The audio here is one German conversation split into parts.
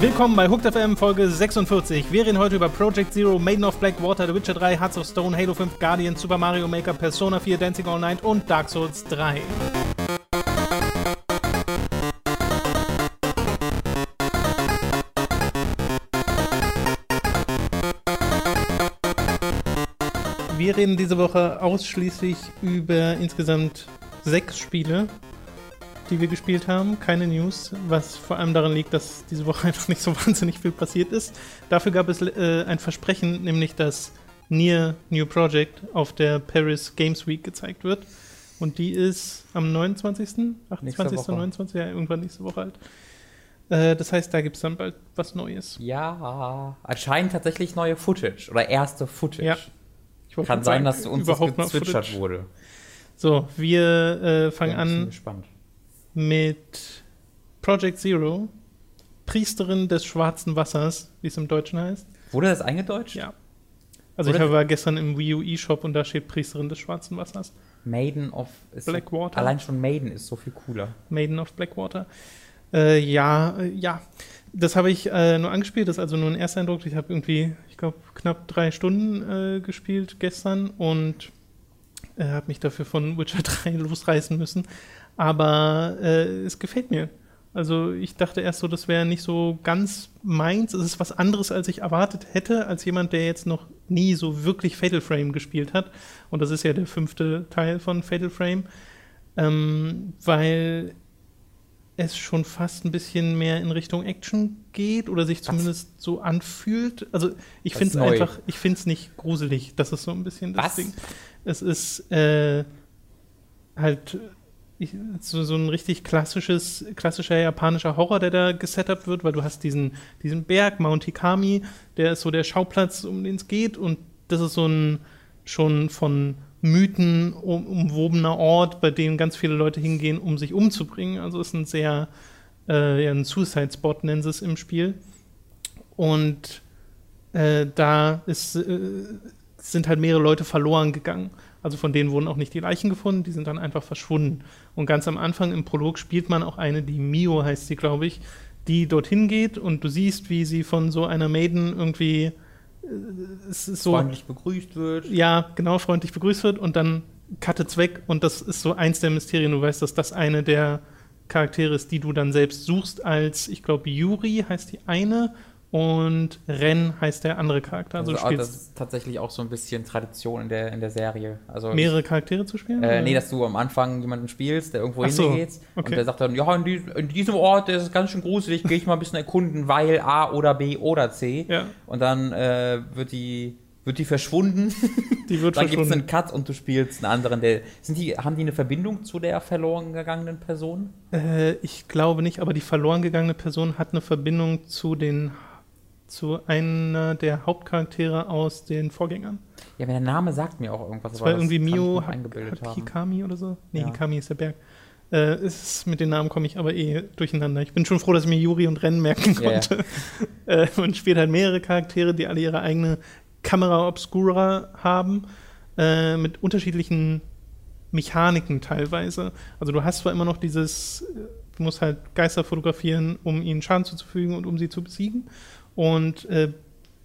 Willkommen bei Hooked FM Folge 46. Wir reden heute über Project Zero, Maiden of Black Water, The Witcher 3, Hearts of Stone, Halo 5, Guardian, Super Mario Maker, Persona 4, Dancing All Night und Dark Souls 3. Wir reden diese Woche ausschließlich über insgesamt sechs Spiele, die wir gespielt haben. Keine News, was vor allem daran liegt, dass diese Woche einfach nicht so wahnsinnig viel passiert ist. Dafür gab es äh, ein Versprechen, nämlich dass Nier New Project auf der Paris Games Week gezeigt wird. Und die ist am 29., 28., 29., ja, irgendwann nächste Woche halt. Äh, das heißt, da gibt es dann bald was Neues. Ja, anscheinend tatsächlich neue Footage oder erste Footage. Ja. Kann sein, dass uns das gezwitschert wurde. So, wir äh, fangen an gespannt. mit Project Zero, Priesterin des schwarzen Wassers, wie es im Deutschen heißt. Wurde das eingedeutscht? Ja. Also Oder- ich war gestern im Wii U eShop und da steht Priesterin des schwarzen Wassers. Maiden of Blackwater. Allein schon Maiden ist so viel cooler. Maiden of Blackwater. Äh, ja, äh, ja. Das habe ich äh, nur angespielt, das ist also nur ein Ersteindruck. Ich habe irgendwie, ich glaube, knapp drei Stunden äh, gespielt gestern und äh, habe mich dafür von Witcher 3 losreißen müssen. Aber äh, es gefällt mir. Also ich dachte erst so, das wäre nicht so ganz meins. Es ist was anderes, als ich erwartet hätte, als jemand, der jetzt noch nie so wirklich Fatal Frame gespielt hat. Und das ist ja der fünfte Teil von Fatal Frame. Ähm, weil es schon fast ein bisschen mehr in Richtung Action geht oder sich zumindest so anfühlt. Also ich finde es einfach, ich finde es nicht gruselig. Das ist so ein bisschen das Was? Ding. Es ist äh, halt ich, so, so ein richtig klassisches, klassischer japanischer Horror, der da gesetupt wird, weil du hast diesen, diesen Berg, Mount Hikami, der ist so der Schauplatz, um den es geht und das ist so ein schon von Mythen um, umwobener Ort, bei dem ganz viele Leute hingehen, um sich umzubringen. Also ist ein sehr, äh, ja, ein Suicide-Spot nennen sie es im Spiel. Und äh, da ist, äh, sind halt mehrere Leute verloren gegangen. Also von denen wurden auch nicht die Leichen gefunden, die sind dann einfach verschwunden. Und ganz am Anfang im Prolog spielt man auch eine, die Mio heißt sie, glaube ich, die dorthin geht und du siehst, wie sie von so einer Maiden irgendwie äh, so Freundlich begrüßt wird. ja, genau, freundlich begrüßt wird und dann cuttet's weg und das ist so eins der Mysterien. Du weißt, dass das eine der Charaktere ist, die du dann selbst suchst, als, ich glaube, Yuri heißt die eine und Ren heißt der andere Charakter. Also, Also, ah, das ist tatsächlich auch so ein bisschen Tradition in der, in der Serie. Also mehrere Charaktere zu spielen? Äh, nee, dass du am Anfang jemanden spielst, der irgendwo so, hingeht okay. und der sagt dann, ja, in, dies, in diesem Ort, der ist ganz schön gruselig, gehe ich mal ein bisschen erkunden, weil A oder B oder C. Ja. Und dann äh, wird die wird die verschwunden. Die wird dann gibt es einen Cut und du spielst einen anderen. Der, sind die, haben die eine Verbindung zu der verloren gegangenen Person? Äh, ich glaube nicht, aber die verloren gegangene Person hat eine Verbindung zu den zu einer der Hauptcharaktere aus den Vorgängern. Ja, aber der Name sagt mir auch irgendwas. Das war irgendwie mir Mio. Hikami oder so? Nee, Ja. Hikami ist der Berg. Äh, ist, mit den Namen komme ich aber eh durcheinander. Ich bin schon froh, dass ich mir Yuri und Rennen merken konnte. Äh, und spielt halt mehrere Charaktere, die alle ihre eigene Kamera Obscura haben, äh, mit unterschiedlichen Mechaniken teilweise. Also du hast zwar immer noch dieses, äh, du musst halt Geister fotografieren, um ihnen Schaden zuzufügen und um sie zu besiegen. Und äh,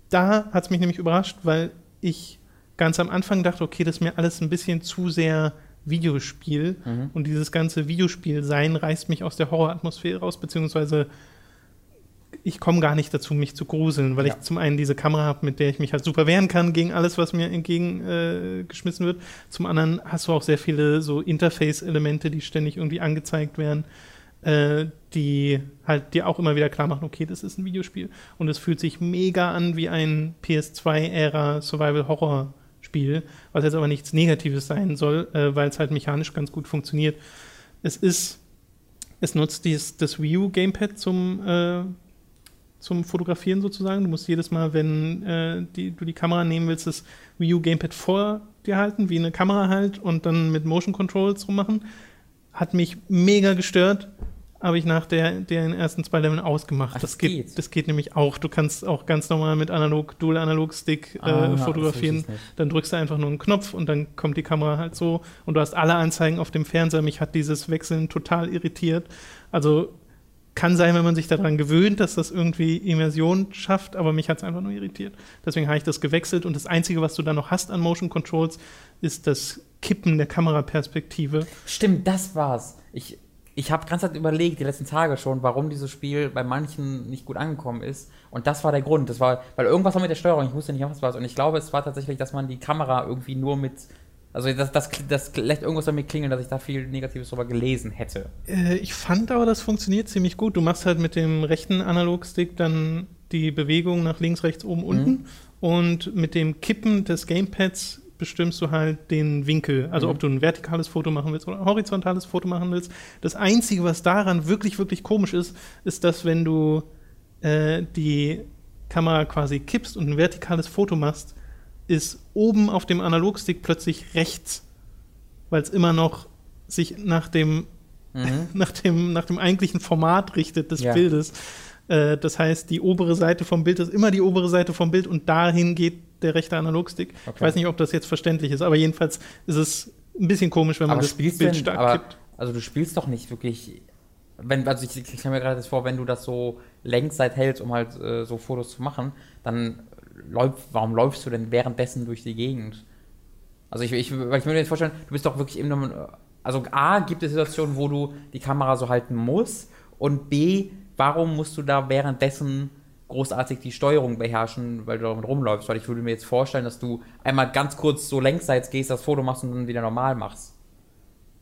da hat es mich nämlich überrascht, weil ich ganz am Anfang dachte, okay, das ist mir alles ein bisschen zu sehr Videospiel. Mhm. Und dieses ganze Videospiel-Sein reißt mich aus der Horroratmosphäre raus, beziehungsweise ich komme gar nicht dazu, mich zu gruseln, weil Ja. ich zum einen diese Kamera habe, mit der ich mich halt super wehren kann gegen alles, was mir entgegengeschmissen äh, wird. Zum anderen hast du auch sehr viele so Interface-Elemente, die ständig irgendwie angezeigt werden, äh, die halt dir auch immer wieder klar machen, okay, das ist ein Videospiel. Und es fühlt sich mega an wie ein PS2-Ära Survival-Horror-Spiel, was jetzt aber nichts Negatives sein soll, äh, weil es halt mechanisch ganz gut funktioniert. Es ist, es nutzt dies, das Wii U Gamepad zum, äh, zum Fotografieren sozusagen. Du musst jedes Mal, wenn äh, die, du die Kamera nehmen willst, das Wii U Gamepad vor dir halten, wie eine Kamera halt, und dann mit Motion Controls rummachen. Hat mich mega gestört. Habe ich nach der, den ersten zwei Leveln ausgemacht. Ach, das, das geht, geht. das geht nämlich auch. Du kannst auch ganz normal mit analog, Dual-Analog-Stick Ah, äh, fotografieren. Dann drückst du einfach nur einen Knopf und dann kommt die Kamera halt so und du hast alle Anzeigen auf dem Fernseher. Mich hat dieses Wechseln total irritiert. Also kann sein, wenn man sich daran gewöhnt, dass das irgendwie Immersion schafft, aber mich hat es einfach nur irritiert. Deswegen habe ich das gewechselt und das Einzige, was du da noch hast an Motion Controls, ist das Kippen der Kameraperspektive. Stimmt, das war's. Ich, ich habe ganz Zeit überlegt, die letzten Tage schon, warum dieses Spiel bei manchen nicht gut angekommen ist. Und das war der Grund. Das war, weil irgendwas war mit der Steuerung, ich wusste nicht, was es war. Und ich glaube, es war tatsächlich, dass man die Kamera irgendwie nur mit. Also das, das, das lässt irgendwas damit klingeln, dass ich da viel Negatives drüber gelesen hätte. Äh, ich fand aber, das funktioniert ziemlich gut. Du machst halt mit dem rechten Analogstick dann die Bewegung nach links, rechts, oben, unten. Und mit dem Kippen des Gamepads bestimmst du halt den Winkel. Also Mhm. ob du ein vertikales Foto machen willst oder ein horizontales Foto machen willst. Das Einzige, was daran wirklich, wirklich komisch ist, ist, dass wenn du äh, die Kamera quasi kippst und ein vertikales Foto machst, ist oben auf dem Analogstick plötzlich rechts, weil es immer noch sich nach dem Mhm. nach dem, nach dem eigentlichen Format richtet des Ja. Bildes. Äh, das heißt, die obere Seite vom Bild ist immer die obere Seite vom Bild und dahin geht der rechte Analogstick. Ich Okay. weiß nicht, ob das jetzt verständlich ist, aber jedenfalls ist es ein bisschen komisch, wenn man Aber das Bild denn, stark aber, kippt. also du spielst doch nicht wirklich, wenn, also ich, ich stelle mir gerade das vor, wenn du das so Längszeit hältst, um halt äh, so Fotos zu machen, dann läuft, warum läufst du denn währenddessen durch die Gegend? Also ich, ich, weil ich mir jetzt vorstellen, du bist doch wirklich einem, also A, gibt es Situationen, wo du die Kamera so halten musst und B, warum musst du da währenddessen großartig die Steuerung beherrschen, weil du damit rumläufst? Weil ich würde mir jetzt vorstellen, dass du einmal ganz kurz so längsseits gehst, das Foto machst und dann wieder normal machst.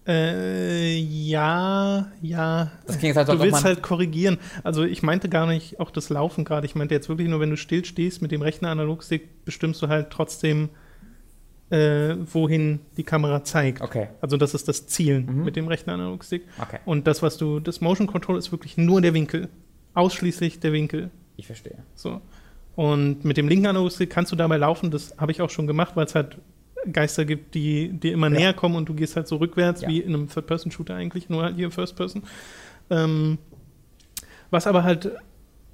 Äh, ja, ja. Das klingt als Du willst halt korrigieren. Also ich meinte gar nicht auch das Laufen gerade. Ich meinte jetzt wirklich nur, wenn du still stehst mit dem rechten Analogstick, bestimmst du halt trotzdem, äh, wohin die Kamera zeigt. Okay, Also das ist das Zielen Mhm. mit dem rechten Analogstick. okay, Und das, was du, das Motion Control ist wirklich nur der Winkel. Ausschließlich der Winkel. Ich verstehe. So. Und mit dem linken Analogstick kannst du dabei laufen. Das habe ich auch schon gemacht, weil es halt Geister gibt, die dir immer Ja. näher kommen und du gehst halt so rückwärts, Ja. wie in einem Third-Person-Shooter eigentlich, nur halt hier First Person. Ähm, was aber halt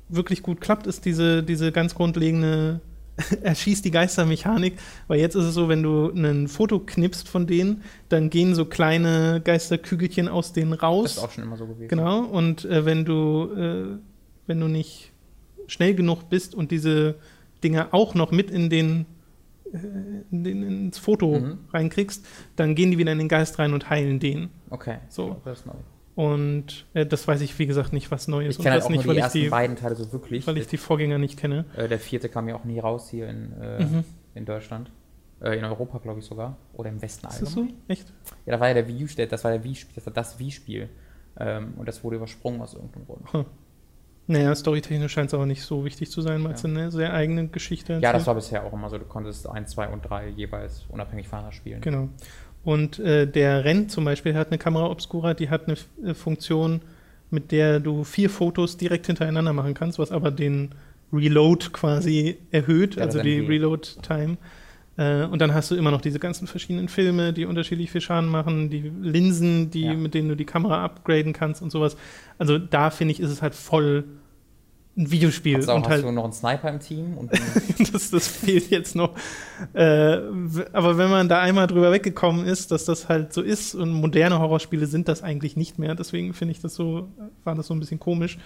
wirklich gut klappt, ist diese, diese ganz grundlegende erschießt die Geistermechanik, weil jetzt ist es so, wenn du ein Foto knippst von denen, dann gehen so kleine Geisterkügelchen aus denen Das raus. ist auch schon immer so gewesen. Genau, und äh, wenn du äh, wenn du nicht schnell genug bist und diese Dinger auch noch mit in den, äh, in den ins Foto Mhm. reinkriegst, dann gehen die wieder in den Geist rein und heilen den. Okay, So. Das ist neu. Und äh, das weiß ich, wie gesagt, nicht, was neu ist. Ich kenne halt auch nicht, nur weil die ich ersten die, beiden Teile so wirklich. weil ich die Vorgänger nicht kenne. äh, der vierte kam ja auch nie raus hier in, äh, Mhm. in Deutschland. Äh, in Europa, glaube ich sogar. Oder im Westen Ist das so? allgemein. Echt? Ja, da war ja der Wii, das war der Wii, das war das Wii-Spiel. Ähm, und das wurde übersprungen aus irgendeinem Grund. Naja, storytechnisch scheint es aber nicht so wichtig zu sein, weil es Ja. eine sehr eigene Geschichte Ja, erzählt. das war bisher auch immer so. Du konntest 1, 2 und 3 jeweils unabhängig voneinander spielen. Genau. Und äh, der Renn zum Beispiel hat eine Kamera Obscura, die hat eine äh, Funktion, mit der du vier Fotos direkt hintereinander machen kannst, was aber den Reload quasi erhöht, Ja, also die. Reload-Time. Äh, und dann hast du immer noch diese ganzen verschiedenen Filme, die unterschiedlich viel Schaden machen, die Linsen, die, Ja. mit denen du die Kamera upgraden kannst und sowas. Also da finde ich, ist es halt voll ein Videospiel. Hast, du auch, und hast halt du noch einen Sniper im Team? Das, das fehlt jetzt noch. Äh, aber wenn man da einmal drüber weggekommen ist, dass das halt so ist und moderne Horrorspiele sind das eigentlich nicht mehr, deswegen finde ich das so, war das so ein bisschen komisch.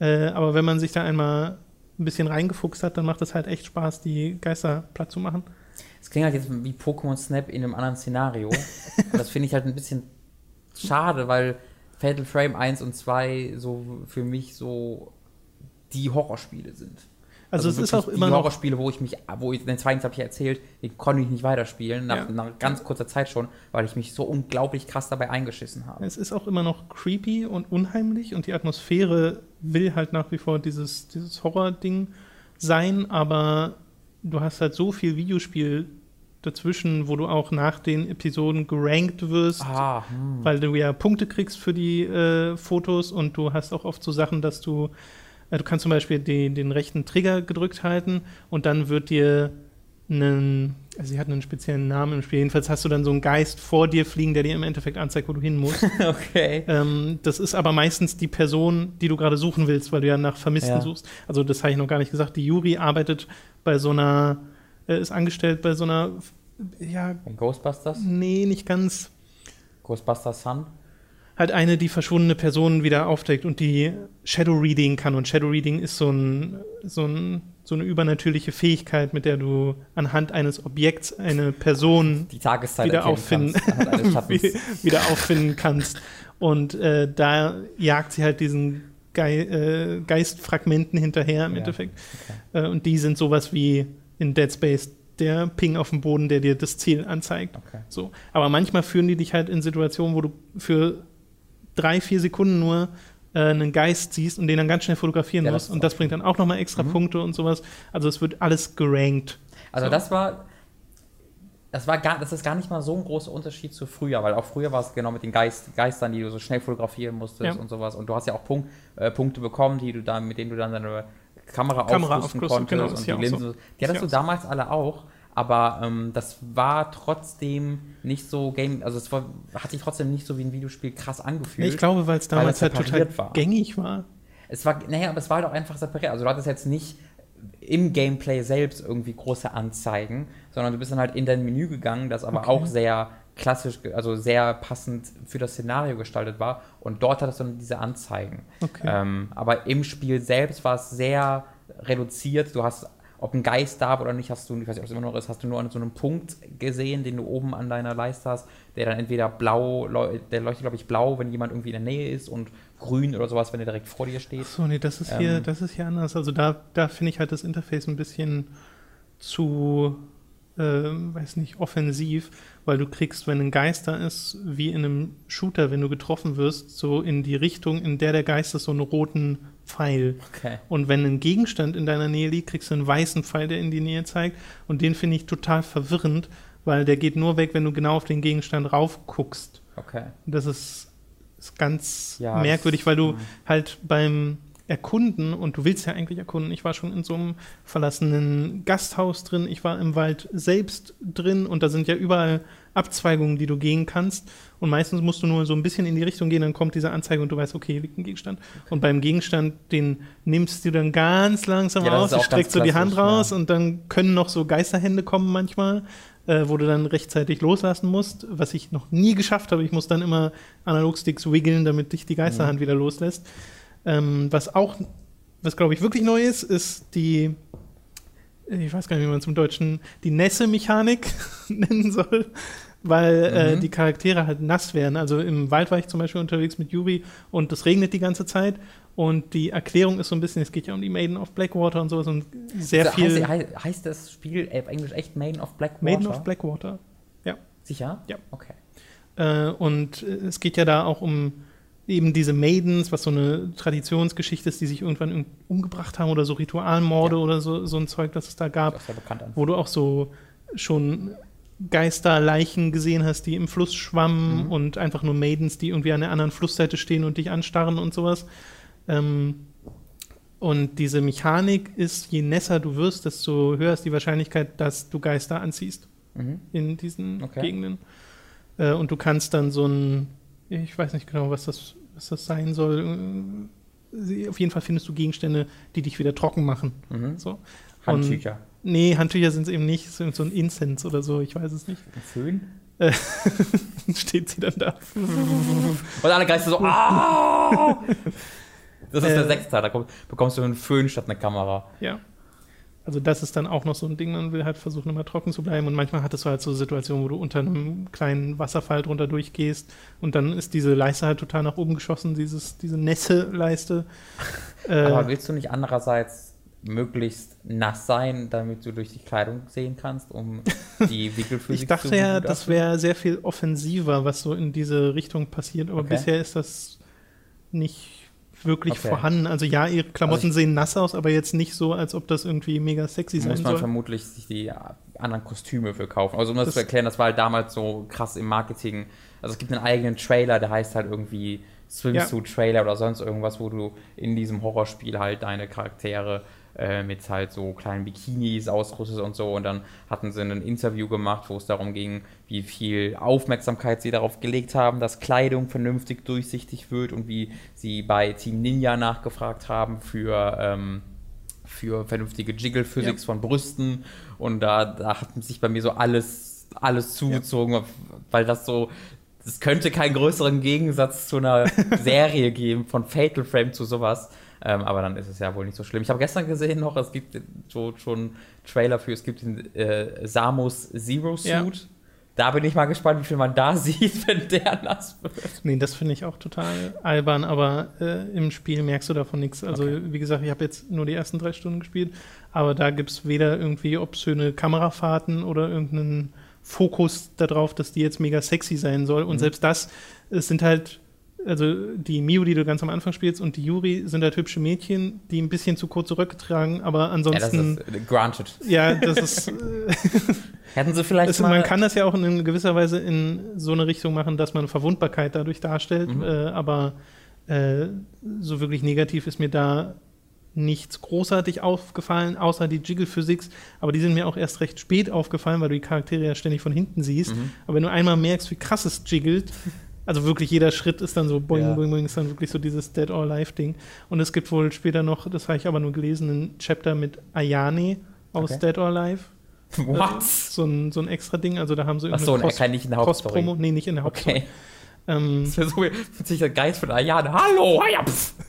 Äh, aber wenn man sich da einmal ein bisschen reingefuchst hat, dann macht es halt echt Spaß, die Geister platt zu machen. Es klingt halt jetzt wie Pokémon Snap in einem anderen Szenario. Und das finde ich halt ein bisschen schade, weil Fatal Frame 1 und 2 so für mich so die Horrorspiele sind. Also, es ist auch immer die noch Horrorspiele, wo ich mich, wo ich den zweiten habe ich ja erzählt, den konnte ich nicht weiterspielen, nach, Ja. nach ganz kurzer Zeit schon, weil ich mich so unglaublich krass dabei eingeschissen habe. Es ist auch immer noch creepy und unheimlich und die Atmosphäre will halt nach wie vor dieses, dieses Horror-Ding sein, aber du hast halt so viel Videospiel dazwischen, wo du auch nach den Episoden gerankt wirst, Ah, hm. weil du ja Punkte kriegst für die äh, Fotos und du hast auch oft so Sachen, dass du, äh, du kannst zum Beispiel den, den rechten Trigger gedrückt halten und dann wird dir ein also sie hat einen speziellen Namen im Spiel. Jedenfalls hast du dann so einen Geist vor dir fliegen, der dir im Endeffekt anzeigt, wo du hin musst. okay. ähm, das ist aber meistens die Person, die du gerade suchen willst, weil du ja nach Vermissten Ja. suchst. Also das habe ich noch gar nicht gesagt. Die Yuri arbeitet bei so einer, äh, ist angestellt bei so einer, ja, Ghostbusters? nee, nicht ganz. Ghostbusters Sun? Halt eine, die verschwundene Personen wieder aufdeckt und die Shadow Reading kann. Und Shadow Reading ist so, ein, so, ein, so eine übernatürliche Fähigkeit, mit der du anhand eines Objekts eine Person Die Tageszeit wieder auffinden, kannst, wieder auffinden kannst. Und äh, da jagt sie halt diesen Gei äh, Geistfragmenten hinterher im Ja, Endeffekt. Äh, und die sind sowas wie in Dead Space der Ping auf dem Boden, der dir das Ziel anzeigt. Okay. So. Aber manchmal führen die dich halt in Situationen, wo du für drei, vier Sekunden nur äh, einen Geist siehst und den dann ganz schnell fotografieren Ja, das musst. ist Und das bringt dann auch nochmal extra Mhm. Punkte und sowas. Also es wird alles gerankt. Also So. das war, das war gar, das ist gar nicht mal so ein großer Unterschied zu früher, weil auch früher war es genau mit den Geist, Geistern, die du so schnell fotografieren musstest Ja. und sowas. Und du hast ja auch Punkt, äh, Punkte bekommen, die du dann, mit denen du dann deine Kamera, Kamera aufrüsten aufgerüstet, konntest genau, und die Linsen. so. Die hattest du damals alle auch. Aber ähm, das war trotzdem nicht so Game, also es war, hat sich trotzdem nicht so wie ein Videospiel krass angefühlt. ich glaube, weil es damals halt total war. gängig war. Es war, naja, aber es war halt auch einfach separiert. Also du hattest jetzt nicht im Gameplay selbst irgendwie große Anzeigen, sondern du bist dann halt in dein Menü gegangen, das aber Okay. auch sehr klassisch, also sehr passend für das Szenario gestaltet war. Und dort hattest du dann diese Anzeigen. Okay. Ähm, aber im Spiel selbst war es sehr reduziert. Du hast, ob ein Geist da war oder nicht, hast du, ich weiß nicht, ob es immer noch ist, hast du nur an so einem Punkt gesehen, den du oben an deiner Leiste hast, der dann entweder blau, der leuchtet, glaube ich, blau, wenn jemand irgendwie in der Nähe ist und grün oder sowas, wenn er direkt vor dir steht. So, nee, das ist hier, Ähm. das ist hier anders. Also da, da finde ich halt das Interface ein bisschen zu, ähm, weiß nicht, offensiv, weil du kriegst, wenn ein Geist da ist, wie in einem Shooter, wenn du getroffen wirst, so in die Richtung, in der der Geist ist, so einen roten Pfeil. Okay. Und wenn ein Gegenstand in deiner Nähe liegt, kriegst du einen weißen Pfeil, der in die Nähe zeigt. Und den finde ich total verwirrend, weil der geht nur weg, wenn du genau auf den Gegenstand raufguckst. Okay. Das ist, ist ganz Ja, merkwürdig, das- weil du mhm. halt beim Erkunden, und du willst ja eigentlich erkunden, ich war schon in so einem verlassenen Gasthaus drin, ich war im Wald selbst drin und da sind ja überall Abzweigungen, die du gehen kannst. Und meistens musst du nur so ein bisschen in die Richtung gehen, dann kommt diese Anzeige und du weißt, okay, hier liegt ein Gegenstand. Und beim Gegenstand, den nimmst du dann ganz langsam Ja, raus, streckst so die Hand raus ja. und dann können noch so Geisterhände kommen manchmal, äh, wo du dann rechtzeitig loslassen musst, was ich noch nie geschafft habe. Ich muss dann immer Analogsticks wiggeln, damit dich die Mhm. Geisterhand wieder loslässt. Ähm, was auch, was glaube ich wirklich neu ist, ist die, ich weiß gar nicht, wie man es im Deutschen, die Nässe-Mechanik nennen soll, weil äh, Mhm. die Charaktere halt nass werden. Also im Wald war ich zum Beispiel unterwegs mit Yuri und es regnet die ganze Zeit. Und die Erklärung ist so ein bisschen, es geht ja um die Maiden of Blackwater und sowas und sehr Also viel. Heißt, heißt, das Spiel auf Englisch echt Maiden of Blackwater? Maiden of Blackwater. Sicher? Ja. Okay. Äh, und äh, es geht ja da auch um eben diese Maidens, was so eine Traditionsgeschichte ist, die sich irgendwann um- umgebracht haben oder so Ritualmorde Ja. oder so, so ein Zeug, das es da gab, auch sehr bekannt an. wo du auch so schon Geisterleichen gesehen hast, die im Fluss schwammen Mhm. und einfach nur Maidens, die irgendwie an der anderen Flussseite stehen und dich anstarren und sowas. Ähm, und diese Mechanik ist, je nässer du wirst, desto höher ist die Wahrscheinlichkeit, dass du Geister anziehst Mhm. in diesen Okay. Gegenden. Äh, und du kannst dann so ein, ich weiß nicht genau, was das, was das sein soll. Äh, Auf jeden Fall findest du Gegenstände, die dich wieder trocken machen. Mhm. So. Handtücher. Nee, Handtücher sind es eben nicht, es ist so ein Incense oder so, ich weiß es nicht. Ein Föhn? Steht sie dann da. Und alle Geister so, ah! Das ist Äh. der Sechsteil, da kommt, bekommst du einen Föhn statt eine Kamera. Ja. Also das ist dann auch noch so ein Ding, man will halt versuchen, immer trocken zu bleiben. Und manchmal hattest du halt so Situationen, wo du unter einem kleinen Wasserfall drunter durchgehst und dann ist diese Leiste halt total nach oben geschossen, dieses, diese Nässe-Leiste. Aber Äh, willst du nicht andererseits möglichst nass sein, damit du durch die Kleidung sehen kannst, um die Wickelphysik ich dachte zu ja, das wäre sehr viel offensiver, was so in diese Richtung passiert, aber Okay. bisher ist das nicht wirklich Okay. vorhanden. Also ja, ihre Klamotten Also sehen nass aus, aber jetzt nicht so, als ob das irgendwie mega sexy sein muss man soll. vermutlich sich die anderen Kostüme für kaufen. Also um das, Das- zu erklären, das war halt damals so krass im Marketing. Also es gibt einen eigenen Trailer, der heißt halt irgendwie Swimsuit-Trailer oder sonst irgendwas, wo du in diesem Horrorspiel halt deine Charaktere äh, mit halt so kleinen Bikinis ausrüstet und so. Und dann hatten sie ein Interview gemacht, wo es darum ging, wie viel Aufmerksamkeit sie darauf gelegt haben, dass Kleidung vernünftig durchsichtig wird und wie sie bei Team Ninja nachgefragt haben für. Ähm, für vernünftige Jiggle-Physics ja. von Brüsten und da, da hat sich bei mir so alles, alles zugezogen, ja. weil das so, es könnte keinen größeren Gegensatz zu einer Serie geben, von Fatal Frame zu sowas. Ähm, aber dann ist es ja wohl nicht so schlimm. Ich habe gestern gesehen noch, es gibt so, schon Trailer für, es gibt den äh, Samus Zero Suit. Ja. Da bin ich mal gespannt, wie viel man da sieht, wenn der nass wird. Nee, das finde ich auch total albern, aber äh, im Spiel merkst du davon nichts. Also, okay. wie gesagt, ich habe jetzt nur die ersten drei Stunden gespielt, aber da gibt es weder irgendwie obszöne Kamerafahrten oder irgendeinen Fokus darauf, dass die jetzt mega sexy sein soll. Und mhm. selbst das, es sind halt also die Miu, die du ganz am Anfang spielst, und die Yuri sind halt hübsche Mädchen, die ein bisschen zu kurze Röcke tragen, aber ansonsten. Ja, das ist granted. Ja, das ist. Hätten sie vielleicht ist, Man kann das ja auch in gewisser Weise in so eine Richtung machen, dass man Verwundbarkeit dadurch darstellt, mhm. äh, aber äh, so wirklich negativ ist mir da nichts großartig aufgefallen, außer die Jiggle-Physics, aber die sind mir auch erst recht spät aufgefallen, weil du die Charaktere ja ständig von hinten siehst. Mhm. Aber wenn du einmal merkst, wie krass es jiggelt, also wirklich jeder Schritt ist dann so boing, ja. boing, boing, ist dann wirklich so dieses Dead or Alive Ding. Und es gibt wohl später noch, das habe ich aber nur gelesen, ein Chapter mit Ayane aus okay. Dead or Alive. What? Äh, so, ein, so ein extra Ding, also da haben sie Ach so, Cross, nicht in der Hauptstory. Cross nee, nicht in der Hauptstory. Okay. Ähm, das wäre so sich der Geist von Ayane. Hallo, ja,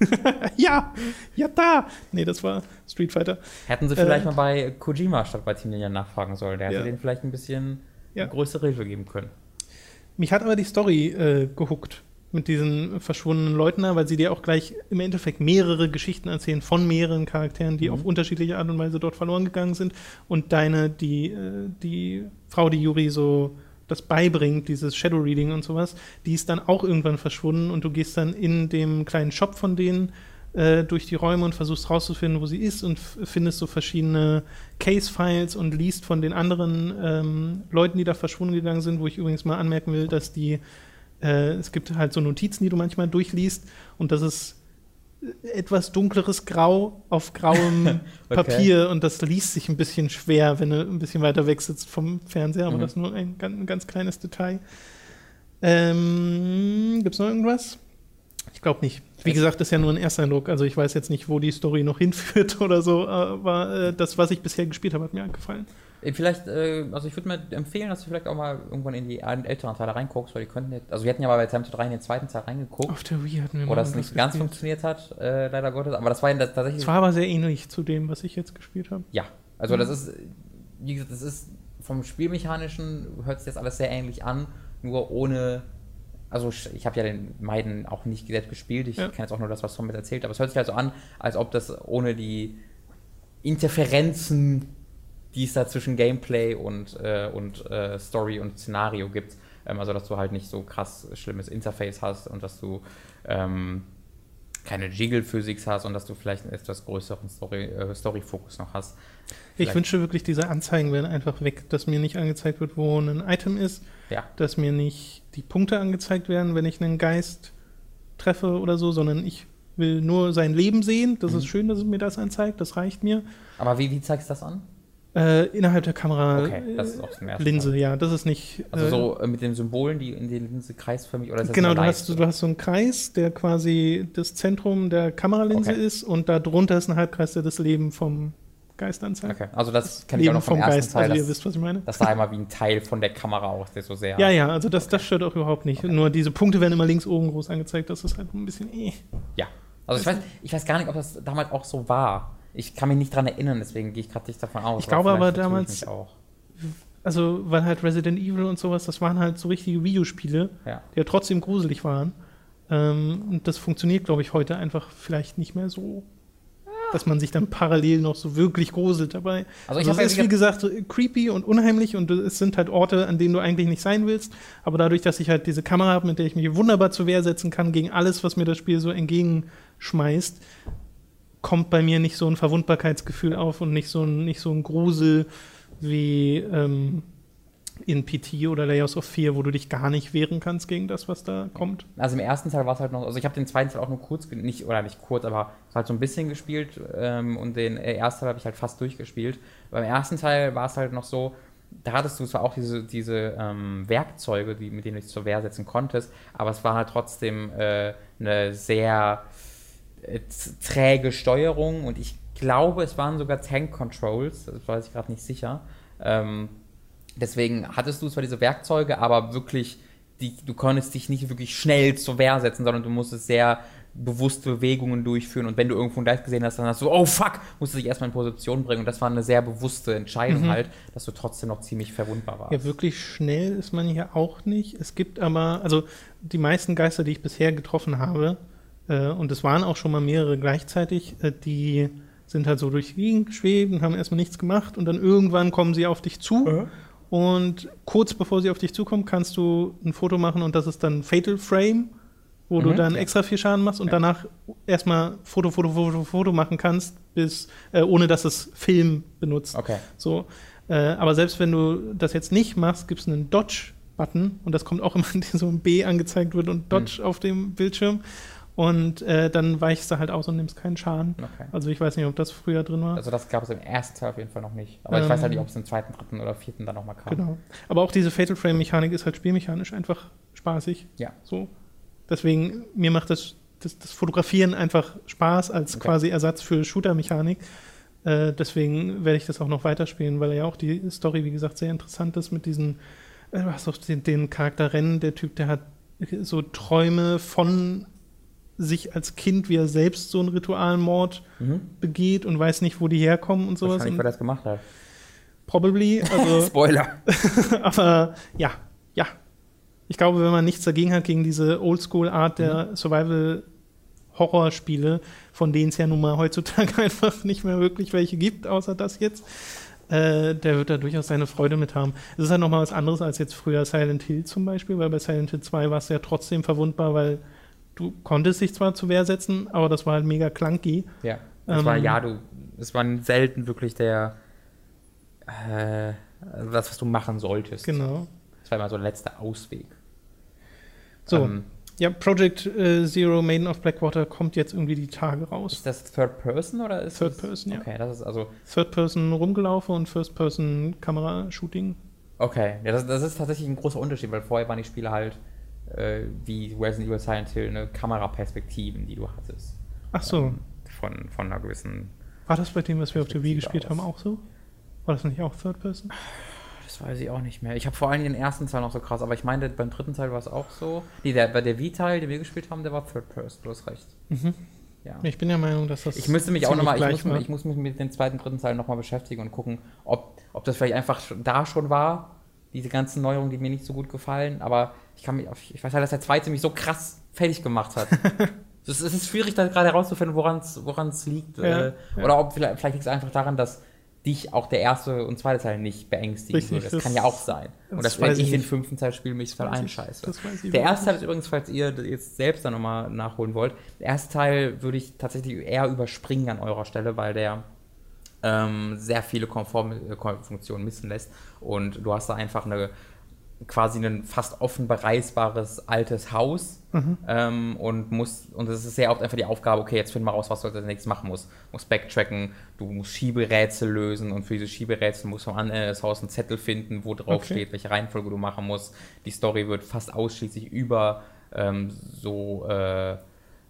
ja, ja, da. Nee, das war Street Fighter. Hätten sie vielleicht äh, mal bei Kojima statt bei Team Ninja nachfragen sollen. Der hätte ja. denen vielleicht ein bisschen ja. größere Hilfe geben können. Mich hat aber die Story äh, gehuckt mit diesen verschwundenen Leuten da, weil sie dir auch gleich im Endeffekt mehrere Geschichten erzählen von mehreren Charakteren, die mhm. auf unterschiedliche Art und Weise dort verloren gegangen sind. Und deine, die, äh, die Frau, die Yuri so das beibringt, dieses Shadow Reading und sowas, die ist dann auch irgendwann verschwunden und du gehst dann in dem kleinen Shop von denen äh, durch die Räume und versuchst rauszufinden, wo sie ist und findest so verschiedene Case-Files und liest von den anderen ähm, Leuten, die da verschwunden gegangen sind, wo ich übrigens mal anmerken will, dass die, äh, es gibt halt so Notizen, die du manchmal durchliest und das ist etwas dunkleres Grau auf grauem okay. Papier und das liest sich ein bisschen schwer, wenn du ein bisschen weiter weg sitzt vom Fernseher, aber mhm. das ist nur ein, ein ganz kleines Detail. Ähm, Gibt es noch irgendwas? Ich glaube nicht. Wie gesagt, das ist ja nur ein Ersteindruck. Also ich weiß jetzt nicht, wo die Story noch hinführt oder so, aber äh, das, was ich bisher gespielt habe, hat mir gefallen. Äh, vielleicht, äh, also ich würde mir empfehlen, dass du vielleicht auch mal irgendwann in die älteren Teile reinguckst, weil die könnten jetzt, also wir hatten ja mal bei Time to 3 in den zweiten Teil reingeguckt. Auf der Wii hatten wir mal. Wo das nicht ganz gespielt. funktioniert hat, äh, leider Gottes, aber das war das tatsächlich. Es war aber sehr ähnlich zu dem, was ich jetzt gespielt habe. Ja, also mhm. das ist, wie gesagt, das ist vom Spielmechanischen hört sich das alles sehr ähnlich an, nur ohne also ich habe ja den Meiden auch nicht selbst gespielt, ich ja. kenne jetzt auch nur das, was Tom mit erzählt, aber es hört sich halt so an, als ob das ohne die Interferenzen, die es da zwischen Gameplay und, äh, und äh, Story und Szenario gibt, ähm, also dass du halt nicht so krass schlimmes Interface hast und dass du ähm, keine Jiggle-Physics hast und dass du vielleicht einen etwas größeren Story-Fokus äh, Story noch hast. Vielleicht. Ich wünsche wirklich, diese Anzeigen werden einfach weg, dass mir nicht angezeigt wird, wo ein Item ist, ja. dass mir nicht die Punkte angezeigt werden, wenn ich einen Geist treffe oder so, sondern ich will nur sein Leben sehen. Das mhm. ist schön, dass es mir das anzeigt, das reicht mir. Aber wie, wie zeigst du das an? Äh, innerhalb der Kamera okay, das ist auch Linse, ja, das ist nicht. Also äh, so äh, mit den Symbolen, die in die Linse kreisförmig oder ist das Genau, du hast, du hast so einen Kreis, der quasi das Zentrum der Kameralinse okay. ist und darunter ist ein Halbkreis, der das Leben vom Geist anzeigt. Okay, also das kenne ich auch noch vom, vom ersten Geist, Teil. Also ihr wisst, was ich meine. Das sah immer wie ein Teil von der Kamera aus, der so sehr. Ja, ja, also das, okay. das stört auch überhaupt nicht. Okay. Nur diese Punkte werden immer links oben groß angezeigt, das ist halt ein bisschen eh. Ja. Also ich weiß, ich weiß gar nicht, ob das damals auch so war. Ich kann mich nicht dran erinnern, deswegen gehe ich gerade nicht davon aus. Ich glaube aber damals. Also, weil halt Resident Evil und sowas, das waren halt so richtige Videospiele, ja. die ja trotzdem gruselig waren. Ähm, und das funktioniert, glaube ich, heute einfach vielleicht nicht mehr so dass man sich dann parallel noch so wirklich gruselt dabei. Also, ich also es ist, wie gesagt, so creepy und unheimlich und es sind halt Orte, an denen du eigentlich nicht sein willst. Aber dadurch, dass ich halt diese Kamera habe, mit der ich mich wunderbar zur Wehr setzen kann gegen alles, was mir das Spiel so entgegenschmeißt, kommt bei mir nicht so ein Verwundbarkeitsgefühl auf und nicht so ein, nicht so ein Grusel wie ähm, in PT oder Layers of Fear, wo du dich gar nicht wehren kannst gegen das, was da kommt. Also im ersten Teil war es halt noch, also ich habe den zweiten Teil auch nur kurz, nicht, oder nicht kurz, aber halt so ein bisschen gespielt ähm, und den äh, ersten Teil habe ich halt fast durchgespielt. Beim ersten Teil war es halt noch so, da hattest du zwar auch diese, diese ähm, Werkzeuge, die, mit denen du dich zur Wehr setzen konntest, aber es war halt trotzdem äh, eine sehr träge Steuerung und ich glaube, es waren sogar Tank-Controls, das weiß ich gerade nicht sicher. Ähm, deswegen hattest du zwar diese Werkzeuge, aber wirklich, die, du konntest dich nicht wirklich schnell zur Wehr setzen, sondern du musstest sehr bewusste Bewegungen durchführen und wenn du irgendwo ein Geist gesehen hast, dann hast du, oh fuck, musst du dich erstmal in Position bringen und das war eine sehr bewusste Entscheidung Mhm. halt, dass du trotzdem noch ziemlich verwundbar warst. Ja, wirklich schnell ist man hier auch nicht. Es gibt aber, also die meisten Geister, die ich bisher getroffen habe, äh, und es waren auch schon mal mehrere gleichzeitig, äh, die sind halt so durch die Gegend geschwebt und haben erstmal nichts gemacht und dann irgendwann kommen sie auf dich zu. Und kurz bevor sie auf dich zukommen, kannst du ein Foto machen und das ist dann Fatal Frame, wo du Mhm, dann ja. extra viel Schaden machst und Ja. danach erstmal Foto, Foto, Foto, Foto machen kannst, bis, äh, ohne dass es Film benutzt. Okay. So, äh, aber selbst wenn du das jetzt nicht machst, gibt es einen Dodge-Button und das kommt auch immer, wenn dir so ein B angezeigt wird und Dodge auf dem Bildschirm. Und äh, dann weichst du halt aus und nimmst keinen Schaden. Okay. Also ich weiß nicht, ob das früher drin war. Also das gab es im ersten Teil auf jeden Fall noch nicht. Aber ich Ähm, weiß halt nicht, ob es im zweiten, dritten oder vierten dann nochmal kam. Genau. Aber auch diese Fatal Frame-Mechanik ist halt spielmechanisch einfach spaßig. Ja. So. Deswegen, mir macht das, das, das Fotografieren einfach Spaß als Okay. quasi Ersatz für Shooter-Mechanik. Äh, deswegen werde ich das auch noch weiterspielen, weil ja auch die Story, wie gesagt, sehr interessant ist mit diesen, äh, du hast doch den, den Charakter Rennen, der Typ, der hat so Träume von sich als Kind, wie er selbst so einen Ritualmord Mhm. begeht und weiß nicht, wo die herkommen und sowas. Wahrscheinlich, Und wer das gemacht hat. probably. Also, Spoiler. aber ja, ja. Ich glaube, wenn man nichts dagegen hat, gegen diese Oldschool-Art der Survival-Horror-Spiele, von denen es ja nun mal heutzutage einfach nicht mehr wirklich welche gibt, außer das jetzt, äh, der wird da durchaus seine Freude mit haben. Es ist halt nochmal was anderes als jetzt früher Silent Hill zum Beispiel, weil bei Silent Hill 2 war es ja trotzdem verwundbar, weil du konntest dich zwar zur Wehr setzen, aber das war halt mega clunky. Ja. Das war Ähm, ja, du, es war selten wirklich der, äh, das, was du machen solltest. Genau. Das war immer so der letzte Ausweg. So, Ähm, ja, Project äh, Zero Maiden of Blackwater kommt jetzt irgendwie die Tage raus. ist das Third Person oder ist Third das, Person, ja. Okay, das ist also, Third-Person rumgelaufen und First-Person-Kamera-Shooting. okay. Ja, das, das ist tatsächlich ein großer Unterschied, weil vorher waren die Spiele halt äh, wie Resident Evil Silent Hill eine Kameraperspektiven, die du hattest. Ach so, Ähm, von, von einer gewissen war das bei dem, was wir auf der Wii gespielt haben, aus. auch so? War das nicht auch Third-Person? Das weiß ich auch nicht mehr. Ich habe vor allem den ersten Teil noch so krass, aber ich meine, beim dritten Teil war es auch so. Nee, der, bei der Wii-Teil, den wir gespielt haben, der war Third Person, du hast recht. Mhm. Ja. Ich bin der Meinung, dass das. Ich müsste mich auch nochmal, ich, muss- ich muss mich mit dem zweiten, dritten Teil nochmal beschäftigen und gucken, ob, ob das vielleicht einfach da schon war, diese ganzen Neuerungen, die mir nicht so gut gefallen, aber ich kann mich, ich weiß halt, dass der zweite mich so krass fertig gemacht hat. Es ist, schwierig, da gerade herauszufinden, woran es liegt. Ja, äh, ja. Oder ob vielleicht, vielleicht liegt es einfach daran, dass dich auch der erste und zweite Teil nicht beängstigen Richtig, würde. Das, das- kann ja auch sein. Und das wenn ich den fünften Teil spiele, mich ich- einscheiße. Der erste Teil ist übrigens, falls ihr jetzt selbst dann nochmal nachholen wollt, der erste Teil würde ich tatsächlich eher überspringen an eurer Stelle, weil der ähm, sehr viele Komfortfunktionen missen lässt. Und du hast da einfach eine quasi ein fast offen bereisbares altes Haus Mhm. ähm, und musst, und es ist sehr oft einfach die Aufgabe, okay, jetzt finden wir raus, was du als nächstes machen musst. Du musst backtracken, du musst Schieberätsel lösen und für diese Schieberätsel musst du am Ende des Hauses einen Zettel finden, wo drauf Okay. steht, welche Reihenfolge du machen musst. Die Story wird fast ausschließlich über ähm, so, äh,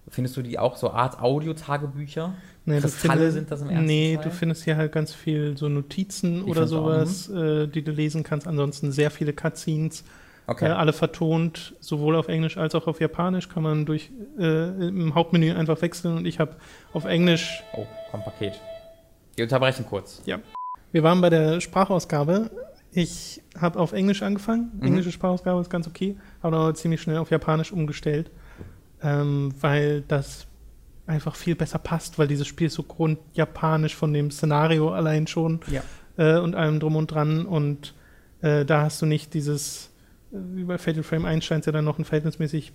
findest du die auch so Art Audio-Tagebücher? Nee, Kristalle findest- sind das im ersten Nee, Teil? du findest hier halt ganz viel so Notizen Ich oder sowas, äh, die du lesen kannst. Ansonsten sehr viele Cutscenes, Okay. äh, alle vertont, sowohl auf Englisch als auch auf Japanisch. Kann man durch äh, im Hauptmenü einfach wechseln und ich habe auf Englisch. Oh, kommt Paket. Wir unterbrechen kurz. Wir waren bei der Sprachausgabe. Ich habe auf Englisch angefangen. Mhm. Englische Sprachausgabe ist ganz okay, aber dann ziemlich schnell auf Japanisch umgestellt, ähm, weil das einfach viel besser passt, weil dieses Spiel ist so grundjapanisch von dem Szenario allein schon Ja. äh, und allem drum und dran. Und äh, da hast du nicht dieses, äh, wie bei Fatal Frame 1 scheint es ja dann noch ein verhältnismäßig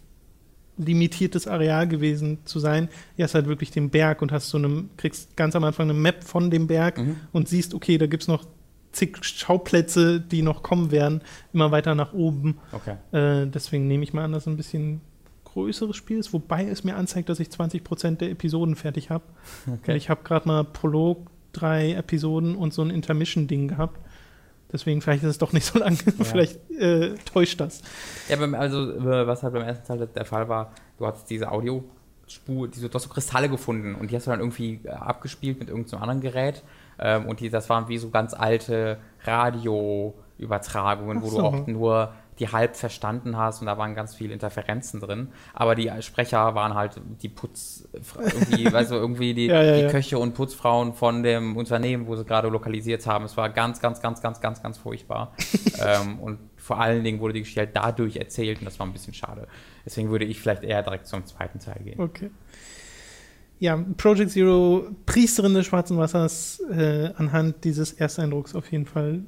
limitiertes Areal gewesen zu sein. Hier hast halt wirklich den Berg und hast so eine, kriegst ganz am Anfang eine Map von dem Berg Mhm. und siehst, okay, da gibt es noch zig Schauplätze, die noch kommen werden, immer weiter nach oben. Okay. Äh, deswegen nehme ich mal an, dass ein bisschen größeres Spiel ist, wobei es mir anzeigt, dass ich 20% der Episoden fertig habe. okay. Ich habe gerade mal Prolog, drei Episoden und so ein Intermission-Ding gehabt. Deswegen vielleicht ist es doch nicht so lang. vielleicht äh, täuscht das. Ja, also äh, was halt beim ersten Teil der Fall war, du hattest diese Audiospur, diese, du hast so Kristalle gefunden und die hast du dann irgendwie äh, abgespielt mit irgendeinem anderen Gerät. Ähm, und die, das waren wie so ganz alte Radioübertragungen, wo Ach du so. auch nur die halb verstanden hast und da waren ganz viele Interferenzen drin. Aber die Sprecher waren halt die Putz, irgendwie, weißt du, irgendwie die, Ja, ja, die ja. Köche und Putzfrauen von dem Unternehmen, wo sie gerade lokalisiert haben. Es war ganz, ganz, ganz, ganz, ganz, ganz furchtbar. ähm, und vor allen Dingen wurde die Geschichte halt dadurch erzählt und das war ein bisschen schade. Deswegen würde ich vielleicht eher direkt zum zweiten Teil gehen. Okay. Ja, Project Zero, Priesterin des Schwarzen Wassers, äh, anhand dieses Ersteindrucks auf jeden Fall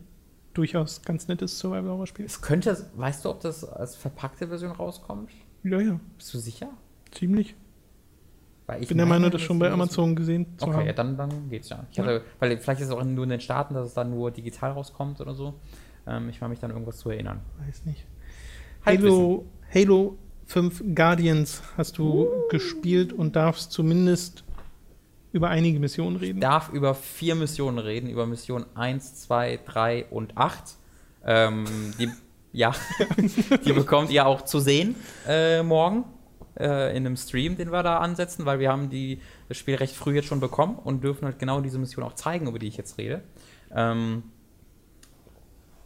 durchaus ganz nettes Survival-Horror-Spiel. Es könnte, weißt du, ob das als verpackte Version rauskommt? Ja, ja, Bist du sicher? ziemlich. Weil Ich bin der Meinung, das schon bei Amazon gesehen zu Okay, ja, haben. dann, dann geht's ja. Ich Ja. hatte, weil vielleicht ist es auch nur in den Staaten, dass es dann nur digital rauskommt oder so. Ähm, ich war mich dann irgendwas zu erinnern. Weiß nicht. Halo, Halo 5 Guardians hast du gespielt und darfst zumindest über einige Missionen reden. Ich darf über vier Missionen reden, über Mission 1, 2, 3 und 8. Ähm, die, ja, die bekommt ihr auch zu sehen äh, morgen äh, in einem Stream, den wir da ansetzen, weil wir haben die, das Spiel recht früh jetzt schon bekommen und dürfen halt genau diese Mission auch zeigen, über die ich jetzt rede. Ähm,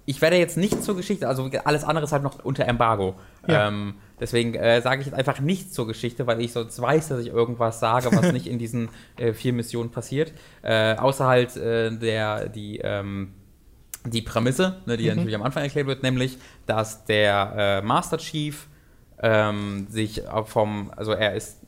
ich werde jetzt nicht zur Geschichte, also alles andere ist halt noch unter Embargo. Ja. Ähm, deswegen äh, sage ich jetzt einfach nichts zur Geschichte, weil ich sonst weiß, dass ich irgendwas sage, was nicht in diesen äh, vier Missionen passiert. Äh, außer halt äh, der, die, ähm, die Prämisse, ne, die ja Mhm. natürlich am Anfang erklärt wird, nämlich, dass der äh, Master Chief ähm, sich vom, also er ist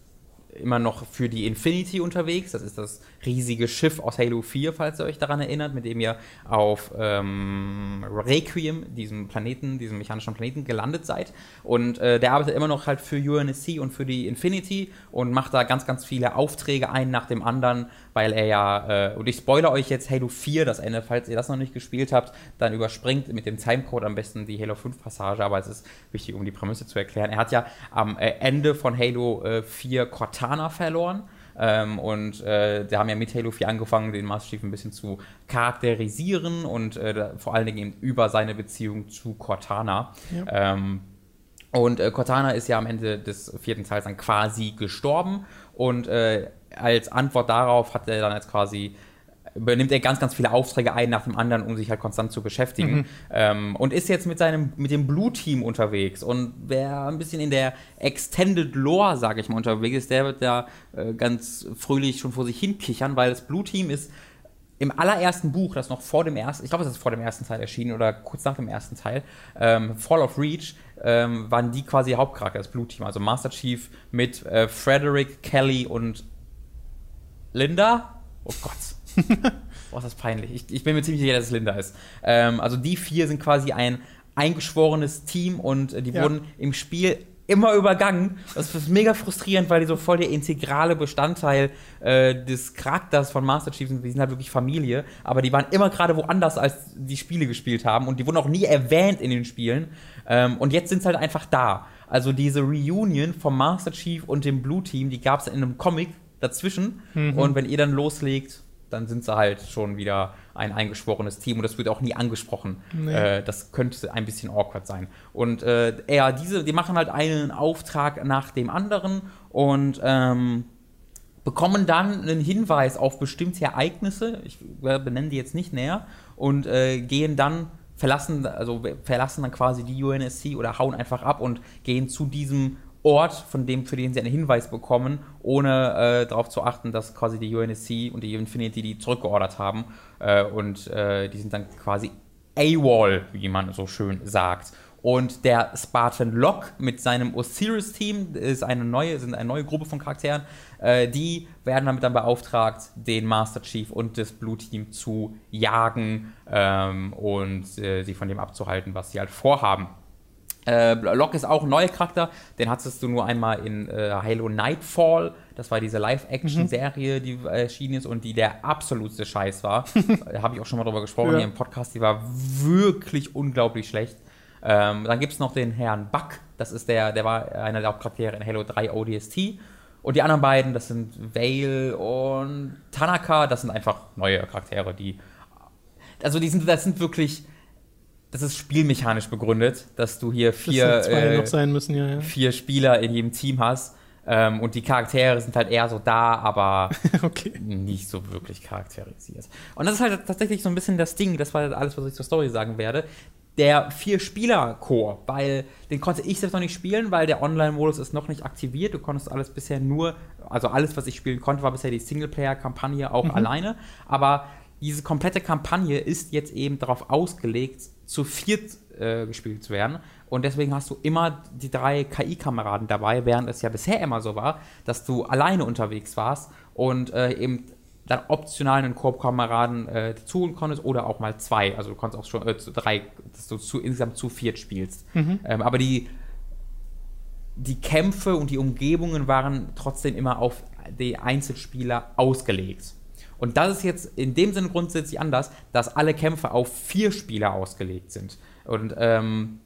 immer noch für die Infinity unterwegs. Das ist das riesige Schiff aus Halo 4, falls ihr euch daran erinnert, mit dem ihr auf ähm, Requiem, diesem Planeten, diesem mechanischen Planeten, gelandet seid. Und äh, der arbeitet immer noch halt für UNSC und für die Infinity und macht da ganz, ganz viele Aufträge ein nach dem anderen, weil er ja, äh, und ich spoilere euch jetzt Halo 4, das Ende, falls ihr das noch nicht gespielt habt, dann überspringt mit dem Timecode am besten die Halo 5 Passage, aber es ist wichtig, um die Prämisse zu erklären. Er hat ja am äh, Ende von Halo äh, 4 Cortana verloren. Ähm, und äh, da haben ja mit Halo 4 angefangen, den Master Chief ein bisschen zu charakterisieren und äh, da, vor allen Dingen eben über seine Beziehung zu Cortana. Ja. Ähm, und äh, Cortana ist ja am Ende des vierten Teils dann quasi gestorben und äh, als Antwort darauf hat er dann jetzt quasi übernimmt er ganz, ganz viele Aufträge ein nach dem anderen, um sich halt konstant zu beschäftigen. Mhm. Ähm, und ist jetzt mit seinem, mit dem Blue-Team unterwegs. Und wer ein bisschen in der Extended Lore, sage ich mal, unterwegs ist, der wird da äh, ganz fröhlich schon vor sich hin kichern, weil das Blue-Team ist im allerersten Buch, das noch vor dem ersten, ich glaube, es ist vor dem ersten Teil erschienen oder kurz nach dem ersten Teil, ähm, Fall of Reach, ähm, waren die quasi Hauptcharakter, das Blue Team, also Master Chief mit äh, Frederick, Kelly und Linda. Oh Gott. Boah, ist das peinlich. Ich, ich bin mir ziemlich sicher, dass es Linda ist. Ähm, also die vier sind quasi ein eingeschworenes Team und äh, die Ja. wurden im Spiel immer übergangen. Das ist mega frustrierend, weil die so voll der integrale Bestandteil äh, des Charakters von Master Chief sind. Die sind halt wirklich Familie, aber die waren immer gerade woanders, als die Spiele gespielt haben und die wurden auch nie erwähnt in den Spielen. Ähm, und jetzt sind sie halt einfach da. Also diese Reunion vom Master Chief und dem Blue Team, die gab es in einem Comic dazwischen. Mhm. Und wenn ihr dann loslegt, dann sind sie halt schon wieder ein eingeschworenes Team und das wird auch nie angesprochen. Nee. Äh, das könnte ein bisschen awkward sein. Und äh, ja, diese, die machen halt einen Auftrag nach dem anderen und ähm, bekommen dann einen Hinweis auf bestimmte Ereignisse. Ich äh, benenne die jetzt nicht näher und äh, gehen dann verlassen, also verlassen dann quasi die UNSC oder hauen einfach ab und gehen zu diesem Ort, von dem, für den sie einen Hinweis bekommen, ohne äh, darauf zu achten, dass quasi die UNSC und die Infinity die zurückgeordert haben. Äh, und äh, die sind dann quasi AWOL, wie man so schön sagt. Und der Spartan Locke mit seinem Osiris-Team ist eine neue, sind eine neue Gruppe von Charakteren. Äh, die werden damit dann beauftragt, den Master Chief und das Blue Team zu jagen ähm, und äh, sie von dem abzuhalten, was sie halt vorhaben. Äh, Locke ist auch ein neuer Charakter, den hattest du nur einmal in äh, Halo Nightfall. Das war diese Live-Action-Serie, die erschienen ist und die der absolutste Scheiß war. da habe ich auch schon mal drüber gesprochen Ja. hier im Podcast. Die war wirklich unglaublich schlecht. Ähm, dann gibt es noch den Herrn Buck. Das ist der, der war einer der Hauptcharaktere in Halo 3 ODST. Und die anderen beiden, das sind Vale und Tanaka. Das sind einfach neue Charaktere, die. Also, die sind, das sind wirklich. Das ist spielmechanisch begründet, dass du hier vier, äh, müssen, ja, ja. vier Spieler in jedem Team hast. Ähm, und die Charaktere sind halt eher so da, aber Okay. nicht so wirklich charakterisiert. Und das ist halt tatsächlich so ein bisschen das Ding, das war alles, was ich zur Story sagen werde. Der Vier-Spieler-Core, weil den konnte ich selbst noch nicht spielen, weil der Online-Modus ist noch nicht aktiviert. Du konntest alles bisher nur, also alles, was ich spielen konnte, war bisher die Singleplayer-Kampagne auch alleine. Aber diese komplette Kampagne ist jetzt eben darauf ausgelegt, zu viert äh, gespielt zu werden. Und deswegen hast du immer die drei KI-Kameraden dabei, während es ja bisher immer so war, dass du alleine unterwegs warst und äh, eben dann optional einen Koop-Kameraden äh, dazu konntest oder auch mal zwei. Also du konntest auch schon äh, zu drei, dass du zu, insgesamt zu viert spielst. Ähm, aber die, die Kämpfe und die Umgebungen waren trotzdem immer auf die Einzelspieler ausgelegt. Und das ist jetzt in dem Sinne grundsätzlich anders, dass alle Kämpfe auf vier Spieler ausgelegt sind. Und ähm,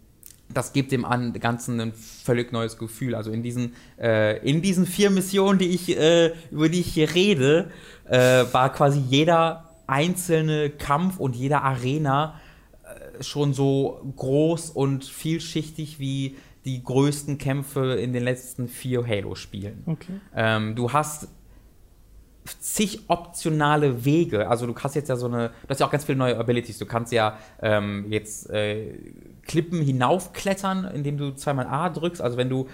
das gibt dem an Ganzen ein völlig neues Gefühl. Also in diesen, äh, in diesen vier Missionen, die ich, äh, über die ich hier rede, äh, war quasi jeder einzelne Kampf und jede Arena äh, schon so groß und vielschichtig wie die größten Kämpfe in den letzten vier Halo-Spielen. Okay. Ähm, du hast zig optionale Wege. Also du hast jetzt ja so eine, du hast ja auch ganz viele neue Abilities. Du kannst ja ähm, jetzt äh, Klippen hinaufklettern, indem du zweimal A drückst. Also wenn du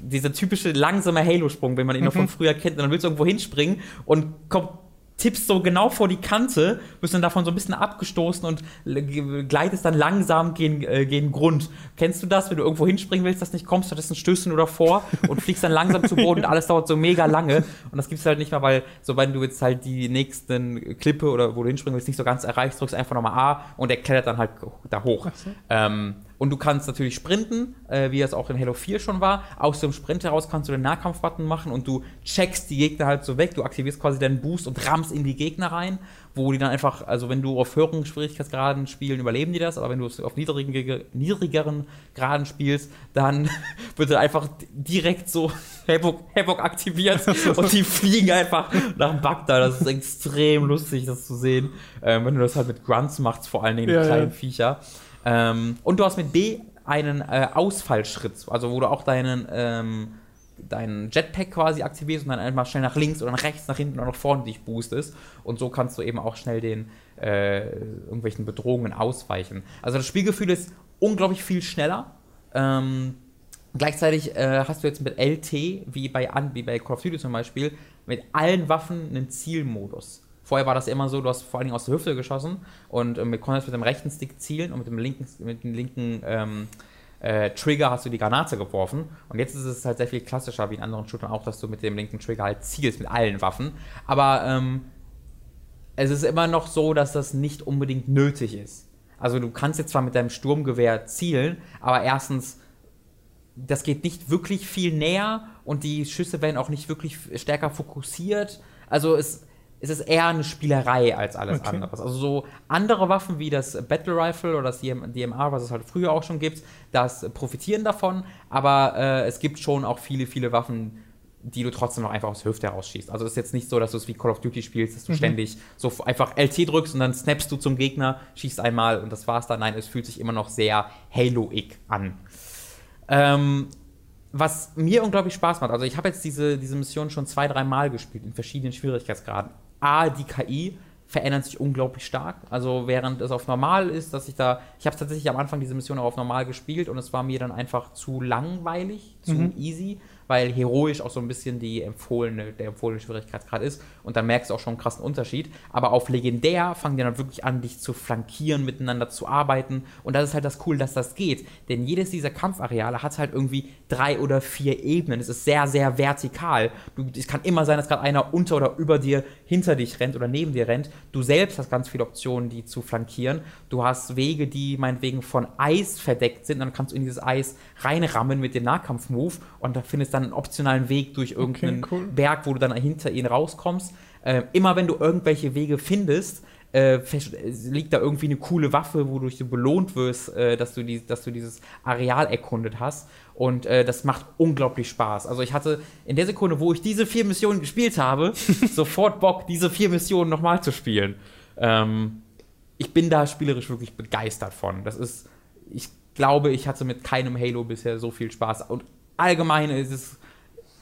dieser typische langsame Halo-Sprung, wenn man ihn noch von früher kennt, und dann willst du irgendwo hinspringen und komm, tippst so genau vor die Kante, bist dann davon so ein bisschen abgestoßen und gleitest dann langsam gegen, äh, gegen Grund. Kennst du das, wenn du irgendwo hinspringen willst, das nicht kommst, stattdessen stößt du nur davor und fliegst dann langsam zu Boden und alles dauert so mega lange und das gibt's halt nicht mehr, weil so wenn du jetzt halt die nächsten Klippe oder wo du hinspringen willst, nicht so ganz erreichst, drückst einfach nochmal A und der klettert dann halt da hoch. So. Ähm, und du kannst natürlich sprinten, äh, wie es auch in Halo 4 schon war. Aus dem Sprint heraus kannst du den Nahkampf-Button machen und du checkst die Gegner halt so weg. Du aktivierst quasi deinen Boost und rammst in die Gegner rein, wo die dann einfach, also wenn du auf höheren Schwierigkeitsgraden spielen, überleben die das, aber wenn du es auf niedrigen, niedrigeren Graden spielst, dann wird dann einfach direkt so Havoc, Havoc aktiviert und die fliegen einfach nach Bagdad. Das ist extrem lustig, das zu sehen, ähm, wenn du das halt mit Grunts machst, vor allen Dingen die Ja, ja. kleinen Viecher. Ähm, und du hast mit B einen äh, Ausfallschritt, also wo du auch deinen, ähm, deinen Jetpack quasi aktivierst und dann einfach schnell nach links oder nach rechts, nach hinten oder nach vorne dich boostest. Und so kannst du eben auch schnell den äh, irgendwelchen Bedrohungen ausweichen. Also das Spielgefühl ist unglaublich viel schneller. Ähm, gleichzeitig äh, hast du jetzt mit LT, wie bei, wie bei Call of Duty zum Beispiel, mit allen Waffen einen Zielmodus. Vorher war das immer so, du hast vor allen Dingen aus der Hüfte geschossen und ähm, konntest mit dem rechten Stick zielen und mit dem linken, mit dem linken ähm, äh, Trigger hast du die Granate geworfen. Und jetzt ist es halt sehr viel klassischer wie in anderen Shootern auch, dass du mit dem linken Trigger halt zielst mit allen Waffen. Aber ähm, es ist immer noch so, dass das nicht unbedingt nötig ist. Also du kannst jetzt zwar mit deinem Sturmgewehr zielen, aber erstens, das geht nicht wirklich viel näher und die Schüsse werden auch nicht wirklich stärker fokussiert. Also es, es ist eher eine Spielerei als alles Okay. anderes. Also so andere Waffen wie das Battle Rifle oder das DM DMR, was es halt früher auch schon gibt, das profitieren davon, aber äh, es gibt schon auch viele, viele Waffen, die du trotzdem noch einfach aus der Hüfte herausschießt. Also es ist jetzt nicht so, dass du es wie Call of Duty spielst, dass du ständig so einfach LT drückst und dann snappst du zum Gegner, schießt einmal und das war's dann. Nein, es fühlt sich immer noch sehr Halo-ig an. Ähm, was mir unglaublich Spaß macht, also ich habe jetzt diese, diese Mission schon zwei, drei Mal gespielt in verschiedenen Schwierigkeitsgraden. A, die KI verändert sich unglaublich stark. Also während es auf normal ist, dass ich da, ich habe tatsächlich am Anfang diese Mission auch auf normal gespielt und es war mir dann einfach zu langweilig, zu Mhm. easy, weil heroisch auch so ein bisschen die empfohlene, der empfohlene Schwierigkeitsgrad ist. Und dann merkst du auch schon einen krassen Unterschied. Aber auf legendär fangen die dann wirklich an, dich zu flankieren, miteinander zu arbeiten. Und das ist halt das Cool, dass das geht. Denn jedes dieser Kampfareale hat halt irgendwie drei oder vier Ebenen. Es ist sehr, sehr vertikal. Du, es kann immer sein, dass gerade einer unter oder über dir, hinter dich rennt oder neben dir rennt. Du selbst hast ganz viele Optionen, die zu flankieren. Du hast Wege, die meinetwegen von Eis verdeckt sind. Dann kannst du in dieses Eis reinrammen mit dem Nahkampfmove und da findest dann einen optionalen Weg durch irgendeinen Okay, cool. Berg, wo du dann hinter ihn rauskommst. Äh, immer wenn du irgendwelche Wege findest, äh, liegt da irgendwie eine coole Waffe, wodurch du belohnt wirst, äh, dass, du die, dass du dieses Areal erkundet hast. Und äh, das macht unglaublich Spaß. Also ich hatte in der Sekunde, wo ich diese vier Missionen gespielt habe, sofort Bock, diese vier Missionen nochmal zu spielen. Ähm, ich bin da spielerisch wirklich begeistert von. Das ist, ich glaube, ich hatte mit keinem Halo bisher so viel Spaß. Und allgemein ist es,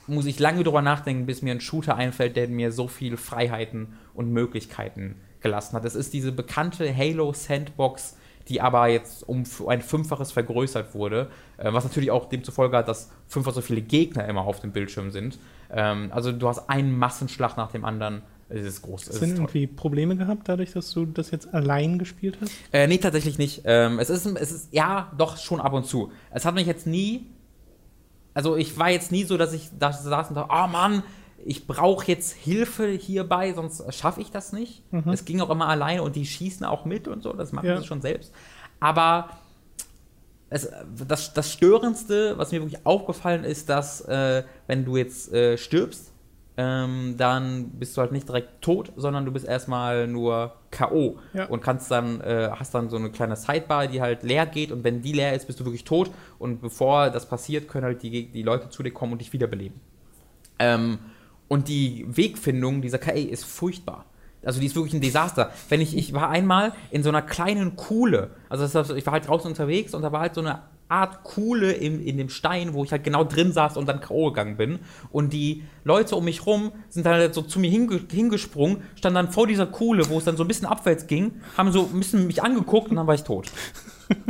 muss ich lange drüber nachdenken, bis mir ein Shooter einfällt, der mir so viele Freiheiten und Möglichkeiten gelassen hat. Es ist diese bekannte Halo Sandbox, die aber jetzt um ein Fünffaches vergrößert wurde, äh, was natürlich auch demzufolge hat, dass fünffach so viele Gegner immer auf dem Bildschirm sind. Ähm, also du hast einen Massenschlag nach dem anderen. Es ist groß. Hast du irgendwie Probleme gehabt, dadurch, dass du das jetzt allein gespielt hast? Äh, nee, tatsächlich nicht. Ähm, es, ist, es ist, ja, doch schon ab und zu. Es hat mich jetzt nie, also ich war jetzt nie so, dass ich da saß und dachte, oh Mann, ich brauche jetzt Hilfe hierbei, sonst schaffe ich das nicht. Es ging auch immer alleine und die schießen auch mit und so, das machen Ja. sie schon selbst. Aber es, das, das Störendste, was mir wirklich aufgefallen ist, dass äh, wenn du jetzt äh, stirbst, ähm, dann bist du halt nicht direkt tot, sondern du bist erstmal nur K.O. Ja. und kannst dann, äh, hast dann so eine kleine Sidebar, die halt leer geht und wenn die leer ist, bist du wirklich tot und bevor das passiert, können halt die, die Leute zu dir kommen und dich wiederbeleben. Ähm, und die Wegfindung dieser KI ist furchtbar. Also die ist wirklich ein Desaster. Wenn ich, ich war einmal in so einer kleinen Kuhle, also das, heißt, ich war halt draußen unterwegs und da war halt so eine Art Kuhle im, in dem Stein, wo ich halt genau drin saß und dann K.O. gegangen bin. Und die Leute um mich rum sind dann halt so zu mir hinge, hingesprungen, standen dann vor dieser Kuhle, wo es dann so ein bisschen abwärts ging, haben so ein bisschen mich angeguckt und dann war ich tot.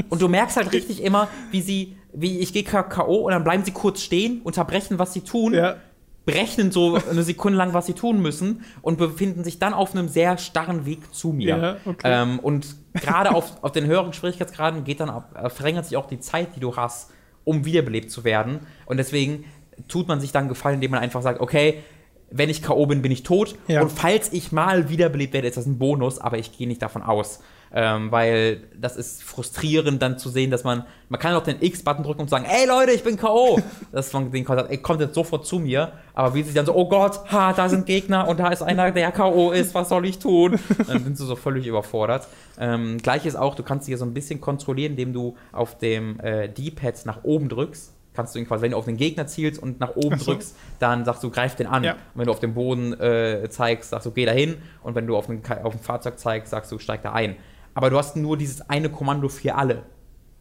Und du merkst halt richtig immer, wie sie, wie ich gehe K.O. und dann bleiben sie kurz stehen, unterbrechen, was sie tun Ja. Berechnen so eine Sekunde lang, was sie tun müssen und befinden sich dann auf einem sehr starren Weg zu mir. Ja, okay. ähm, und gerade auf, auf den höheren Schwierigkeitsgraden geht dann ab, äh, verringert sich auch die Zeit, die du hast, um wiederbelebt zu werden. Und deswegen tut man sich dann Gefallen, indem man einfach sagt, okay, wenn ich K.O. bin, bin ich tot. Ja. Und falls ich mal wiederbelebt werde, ist das ein Bonus, aber ich gehe nicht davon aus. Ähm, weil das ist frustrierend dann zu sehen, dass man, man kann auch den X-Button drücken und sagen, ey Leute, ich bin K.O. dass man den sagt, ey, kommt jetzt sofort zu mir. Aber wie sie dann so, oh Gott, ha, da sind Gegner und da ist einer, der K.O. ist, was soll ich tun? Dann sind sie so völlig überfordert. Ähm, Gleiches auch, du kannst dich hier so ein bisschen kontrollieren, indem du auf dem äh, D-Pad nach oben drückst. Kannst du ihn quasi, wenn du auf den Gegner zielst und nach oben so. drückst, dann sagst du, greif den an. Ja. Und wenn du auf den Boden äh, zeigst, sagst du, geh da hin. Und wenn du auf ein, auf ein Fahrzeug zeigst, sagst du, steig da ein. Aber du hast nur dieses eine Kommando für alle.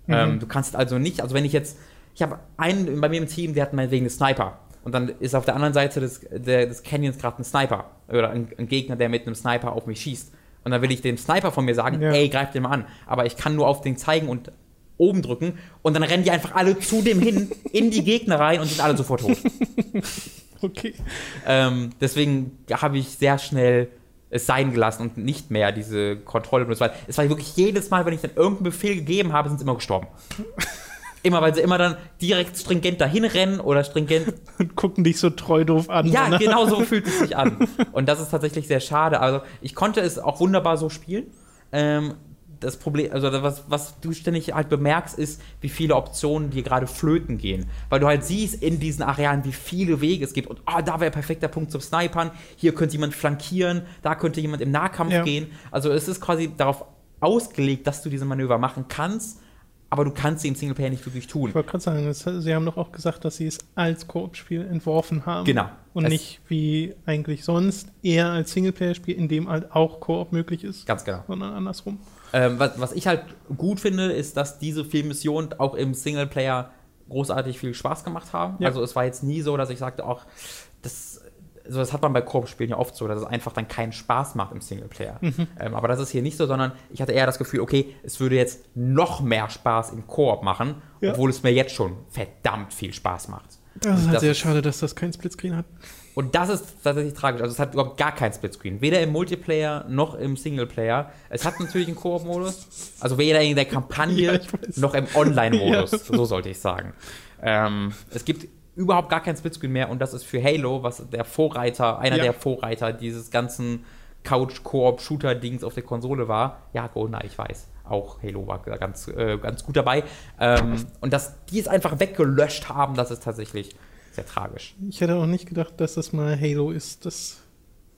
Ähm, du kannst also nicht, also wenn ich jetzt, ich habe einen bei mir im Team, der hat meinetwegen einen Sniper. Und dann ist auf der anderen Seite des, der, des Canyons gerade ein Sniper. Oder ein, ein Gegner, der mit einem Sniper auf mich schießt. Und dann will ich dem Sniper von mir sagen, Ja. ey, greif den mal an. Aber ich kann nur auf den zeigen und oben drücken. Und dann rennen die einfach alle zu dem hin, in die Gegner rein und sind alle sofort tot. Okay. Ähm, deswegen habe ich sehr schnell es sein gelassen und nicht mehr diese Kontrolle benutzt. Weil es war wirklich jedes Mal, wenn ich dann irgendeinen Befehl gegeben habe, sind sie immer gestorben. immer, weil sie immer dann direkt stringent dahin rennen oder stringent. Und gucken dich so treu doof an. Ja, ne? genau so fühlt es sich an. Und das ist tatsächlich sehr schade. Also ich konnte es auch wunderbar so spielen. Ähm, das Problem, also was, was du ständig halt bemerkst, ist, wie viele Optionen dir gerade flöten gehen. Weil du halt siehst in diesen Arealen, wie viele Wege es gibt. Und ah, da wäre perfekter Punkt zum Snipern. Hier könnte jemand flankieren, da könnte jemand im Nahkampf Ja. gehen. Also es ist quasi darauf ausgelegt, dass du diese Manöver machen kannst, aber du kannst sie im Singleplayer nicht wirklich tun. Ich wollte gerade sagen, das, sie haben doch auch gesagt, dass sie es als Koop-Spiel entworfen haben. Genau. Und Es- nicht wie eigentlich sonst eher als Singleplayer-Spiel, in dem halt auch Koop möglich ist, Ganz genau. sondern andersrum. Ähm, was, was ich halt gut finde, ist, dass diese vier Missionen auch im Singleplayer großartig viel Spaß gemacht haben. Ja. Also es war jetzt nie so, dass ich sagte, auch das, also das hat man bei Koop-Spielen ja oft so, dass es einfach dann keinen Spaß macht im Singleplayer. Ähm, aber das ist hier nicht so, sondern ich hatte eher das Gefühl, okay, es würde jetzt noch mehr Spaß im Koop machen, Ja. obwohl es mir jetzt schon verdammt viel Spaß macht. Das ist halt sehr schade, dass das kein Splitscreen hat. Und das ist tatsächlich tragisch. Also es hat überhaupt gar kein Splitscreen. Weder im Multiplayer noch im Singleplayer. Es hat natürlich einen Koop-Modus. Also weder in der Kampagne Ja, noch im Online-Modus. Ja. So sollte ich sagen. Ähm, es gibt überhaupt gar kein Splitscreen mehr und das ist für Halo, was der Vorreiter, einer Ja. der Vorreiter dieses ganzen Couch-Koop-Shooter-Dings auf der Konsole war. Ja, GoldenEye, ich weiß. Auch Halo war ganz, äh, ganz gut dabei. Ähm, und dass die es einfach weggelöscht haben, das ist tatsächlich sehr tragisch. Ich hätte auch nicht gedacht, dass das mal Halo ist, das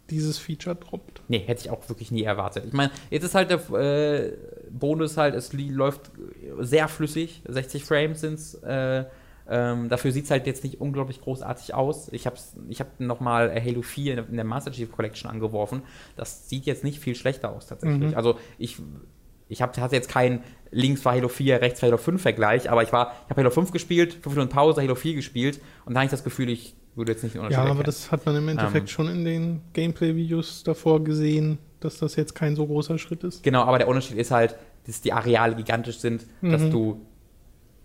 dieses Feature droppt. Nee, hätte ich auch wirklich nie erwartet. Ich meine, jetzt ist halt der äh, Bonus halt, es läuft sehr flüssig, 60 Frames sind es. Äh, ähm, dafür sieht es halt jetzt nicht unglaublich großartig aus. Ich habe ich hab nochmal Halo 4 in, in der Master Chief Collection angeworfen. Das sieht jetzt nicht viel schlechter aus tatsächlich. Mhm. Also ich, ich hab, hatte jetzt keinen links war Halo 4, rechts war Halo 5 Vergleich, aber ich war, ich habe Halo 5 gespielt, 5 Minuten Pause, Halo 4 gespielt und da habe ich das Gefühl, ich würde jetzt nicht den Unterschied Ja, aber erkennen. das hat man im Endeffekt Ähm. schon in den Gameplay-Videos davor gesehen, dass das jetzt kein so großer Schritt ist. Genau, aber der Unterschied ist halt, dass die Areale gigantisch sind, dass Mhm. du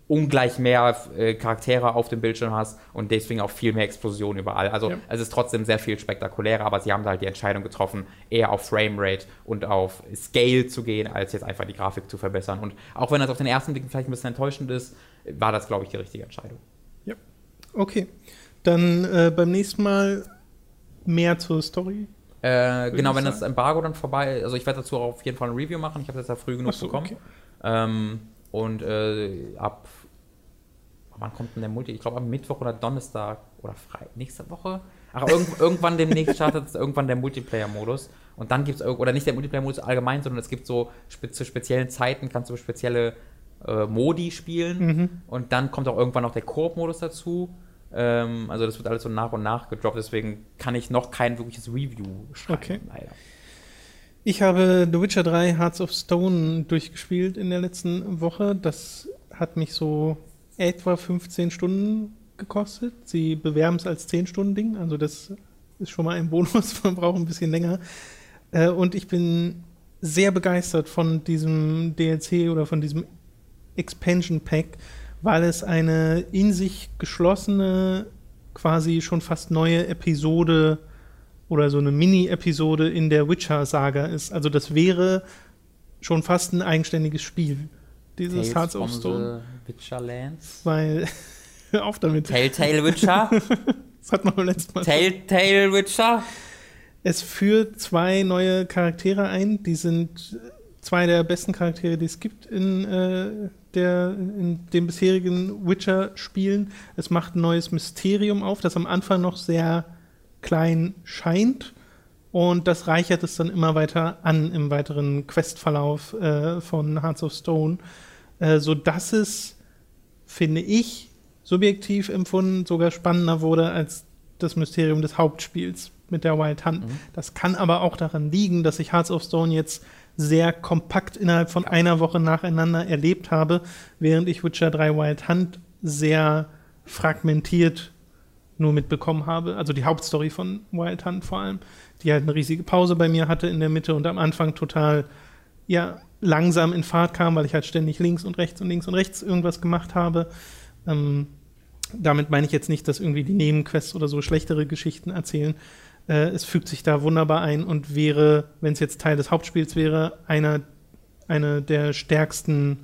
ungleich mehr äh, Charaktere auf dem Bildschirm hast und deswegen auch viel mehr Explosionen überall. Also Ja. es ist trotzdem sehr viel spektakulärer, aber sie haben halt die Entscheidung getroffen, eher auf Framerate und auf Scale zu gehen, als jetzt einfach die Grafik zu verbessern. Und auch wenn das auf den ersten Blick vielleicht ein bisschen enttäuschend ist, war das, glaube ich, die richtige Entscheidung. Okay. Dann äh, beim nächsten Mal mehr zur Story. Äh, genau, wenn das. Embargo dann vorbei ist, also ich werde dazu auf jeden Fall ein Review machen, ich habe das ja früh genug so, bekommen. okay. Ähm, und äh, ab wann kommt denn der Multi? Ich glaube am Mittwoch oder Donnerstag oder Frei nächste Woche. Ach, irgend, irgendwann demnächst startet irgendwann der Multiplayer-Modus. Und dann gibt es, oder nicht der Multiplayer-Modus allgemein, sondern es gibt so spe zu speziellen Zeiten, kannst du spezielle äh, Modi spielen. Mhm. Und dann kommt auch irgendwann noch der Koop-Modus dazu. Ähm, also das wird alles so nach und nach gedroppt, deswegen kann ich noch kein wirkliches Review schreiben, Okay. leider. Ich habe The Witcher 3 Hearts of Stone durchgespielt in der letzten Woche. Das hat mich so etwa 15 Stunden gekostet. Sie bewerben es als 10-Stunden-Ding, also das ist schon mal ein Bonus, man braucht ein bisschen länger. Äh, und ich bin sehr begeistert von diesem DLC oder von diesem Expansion Pack, weil es eine in sich geschlossene, quasi schon fast neue Episode oder so eine Mini-Episode in der Witcher-Saga ist. Also das wäre schon fast ein eigenständiges Spiel, dieses Tales Hearts of Stone. Witcher Lands. Weil, hör auf damit, Telltale Witcher. das hat man beim letzten Mal. Telltale Witcher. Es führt zwei neue Charaktere ein, die sind zwei der besten Charaktere, die es gibt in, äh, der, in den bisherigen Witcher-Spielen. Es macht ein neues Mysterium auf, das am Anfang noch sehr klein scheint. Und das reichert es dann immer weiter an im weiteren Questverlauf äh, von Hearts of Stone, äh, sodass es, finde ich, subjektiv empfunden, sogar spannender wurde als das Mysterium des Hauptspiels mit der Wild Hunt. Das kann aber auch daran liegen, dass ich Hearts of Stone jetzt sehr kompakt innerhalb von einer Woche nacheinander erlebt habe, während ich Witcher 3 Wild Hunt sehr fragmentiert nur mitbekommen habe. Also die Hauptstory von Wild Hunt vor allem, die halt eine riesige Pause bei mir hatte in der Mitte und am Anfang total ja, langsam in Fahrt kam, weil ich halt ständig links und rechts und links und rechts irgendwas gemacht habe. Ähm, damit meine ich jetzt nicht, dass irgendwie die Nebenquests oder so schlechtere Geschichten erzählen. Äh, es fügt sich da wunderbar ein und wäre, wenn es jetzt Teil des Hauptspiels wäre, einer eine der stärksten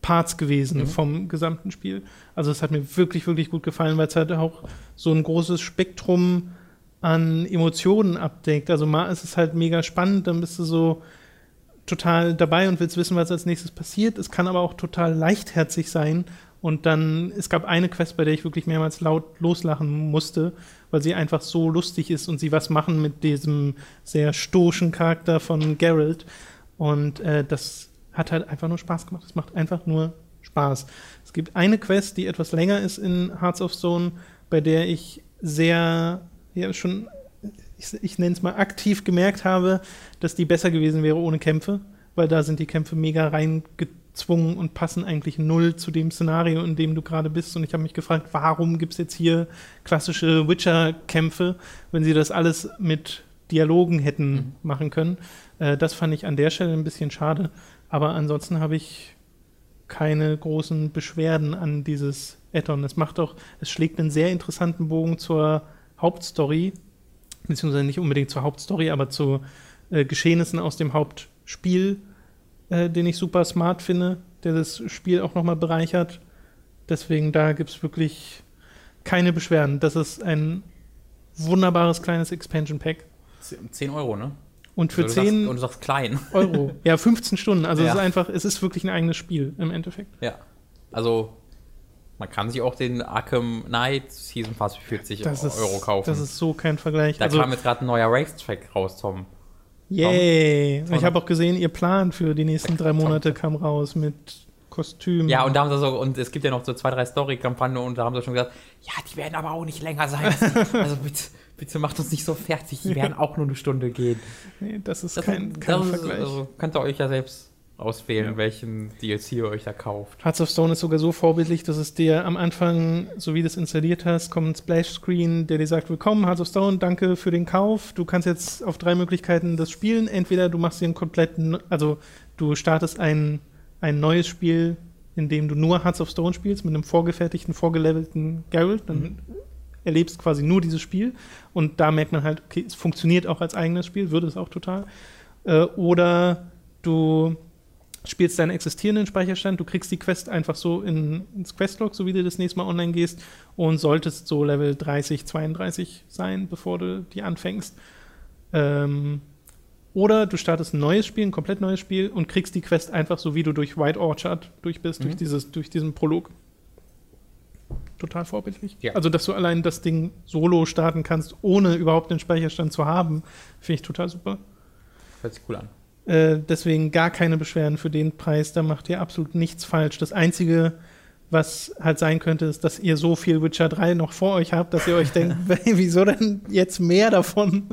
Parts gewesen Mhm. vom gesamten Spiel. Also es hat mir wirklich, wirklich gut gefallen, weil es halt auch so ein großes Spektrum an Emotionen abdeckt. Also mal ist es halt mega spannend, dann bist du so total dabei und willst wissen, was als nächstes passiert. Es kann aber auch total leichtherzig sein. Und dann, es gab eine Quest, bei der ich wirklich mehrmals laut loslachen musste, weil sie einfach so lustig ist und sie was machen mit diesem sehr stoischen Charakter von Geralt. Und äh, das hat halt einfach nur Spaß gemacht. Es macht einfach nur Spaß. Es gibt eine Quest, die etwas länger ist in Hearts of Stone, bei der ich sehr, ja, schon, ich, ich nenne es mal aktiv gemerkt habe, dass die besser gewesen wäre ohne Kämpfe, weil da sind die Kämpfe mega reingezwungen und passen eigentlich null zu dem Szenario, in dem du gerade bist. Und ich habe mich gefragt, warum gibt es jetzt hier klassische Witcher-Kämpfe, wenn sie das alles mit Dialogen hätten Mhm. machen können. Äh, das fand ich an der Stelle ein bisschen schade. Aber ansonsten habe ich keine großen Beschwerden an dieses Add-on. Es macht auch, es schlägt einen sehr interessanten Bogen zur Hauptstory, beziehungsweise nicht unbedingt zur Hauptstory, aber zu äh, Geschehnissen aus dem Hauptspiel, äh, den ich super smart finde, der das Spiel auch nochmal bereichert. Deswegen, da gibt es wirklich keine Beschwerden. Das ist ein wunderbares kleines Expansion Pack. 10 Euro, ne? Und für Also du 10 sagst, und du sagst klein. Euro. Ja, 15 Stunden. Also Ja. es ist einfach, es ist wirklich ein eigenes Spiel im Endeffekt. Ja. Also, man kann sich auch den Arkham Knight Season Pass für 40 Das ist, Euro kaufen. Das ist so kein Vergleich. da also, kam jetzt gerade ein neuer Racetrack raus, Tom. yay. Tom. Ich habe auch gesehen, ihr Plan für die nächsten drei Monate kam raus mit Kostüm. Ja, und da haben sie so, und es gibt ja noch so zwei, drei Story-Kampagnen und da haben sie schon gesagt, ja, die werden aber auch nicht länger sein. also bitte, bitte macht uns nicht so fertig, die werden auch nur eine Stunde gehen. nee, das ist Das, kein, kein das ist, Vergleich. also, könnt ihr euch ja selbst auswählen, Ja. welchen DLC ihr euch da kauft. Hearts of Stone ist sogar so vorbildlich, dass es dir am Anfang, so wie du es installiert hast, kommt ein Splash-Screen, der dir sagt, willkommen, Hearts of Stone, danke für den Kauf. Du kannst jetzt auf drei Möglichkeiten das spielen. Entweder du machst dir einen kompletten, also du startest ein, ein neues Spiel, in dem du nur Hearts of Stone spielst, mit einem vorgefertigten, vorgelevelten Geralt. Dann Mhm. erlebst quasi nur dieses Spiel. Und da merkt man halt, okay, es funktioniert auch als eigenes Spiel, würde es auch total. Äh, oder du spielst deinen existierenden Speicherstand, du kriegst die Quest einfach so in, ins Questlog, so wie du das nächste Mal online gehst und solltest so Level 30, 32 sein, bevor du die anfängst. Ähm, oder du startest ein neues Spiel, ein komplett neues Spiel und kriegst die Quest einfach so, wie du durch White Orchard durch bist, durch, Mhm. dieses, durch diesen Prolog. Total vorbildlich. Ja. Also, dass du allein das Ding solo starten kannst, ohne überhaupt den Speicherstand zu haben, finde ich total super. Hört sich cool an. Äh, deswegen gar keine Beschwerden für den Preis. Da macht ihr absolut nichts falsch. Das Einzige, was halt sein könnte, ist, dass ihr so viel Witcher 3 noch vor euch habt, dass ihr euch denkt, wieso denn jetzt mehr davon?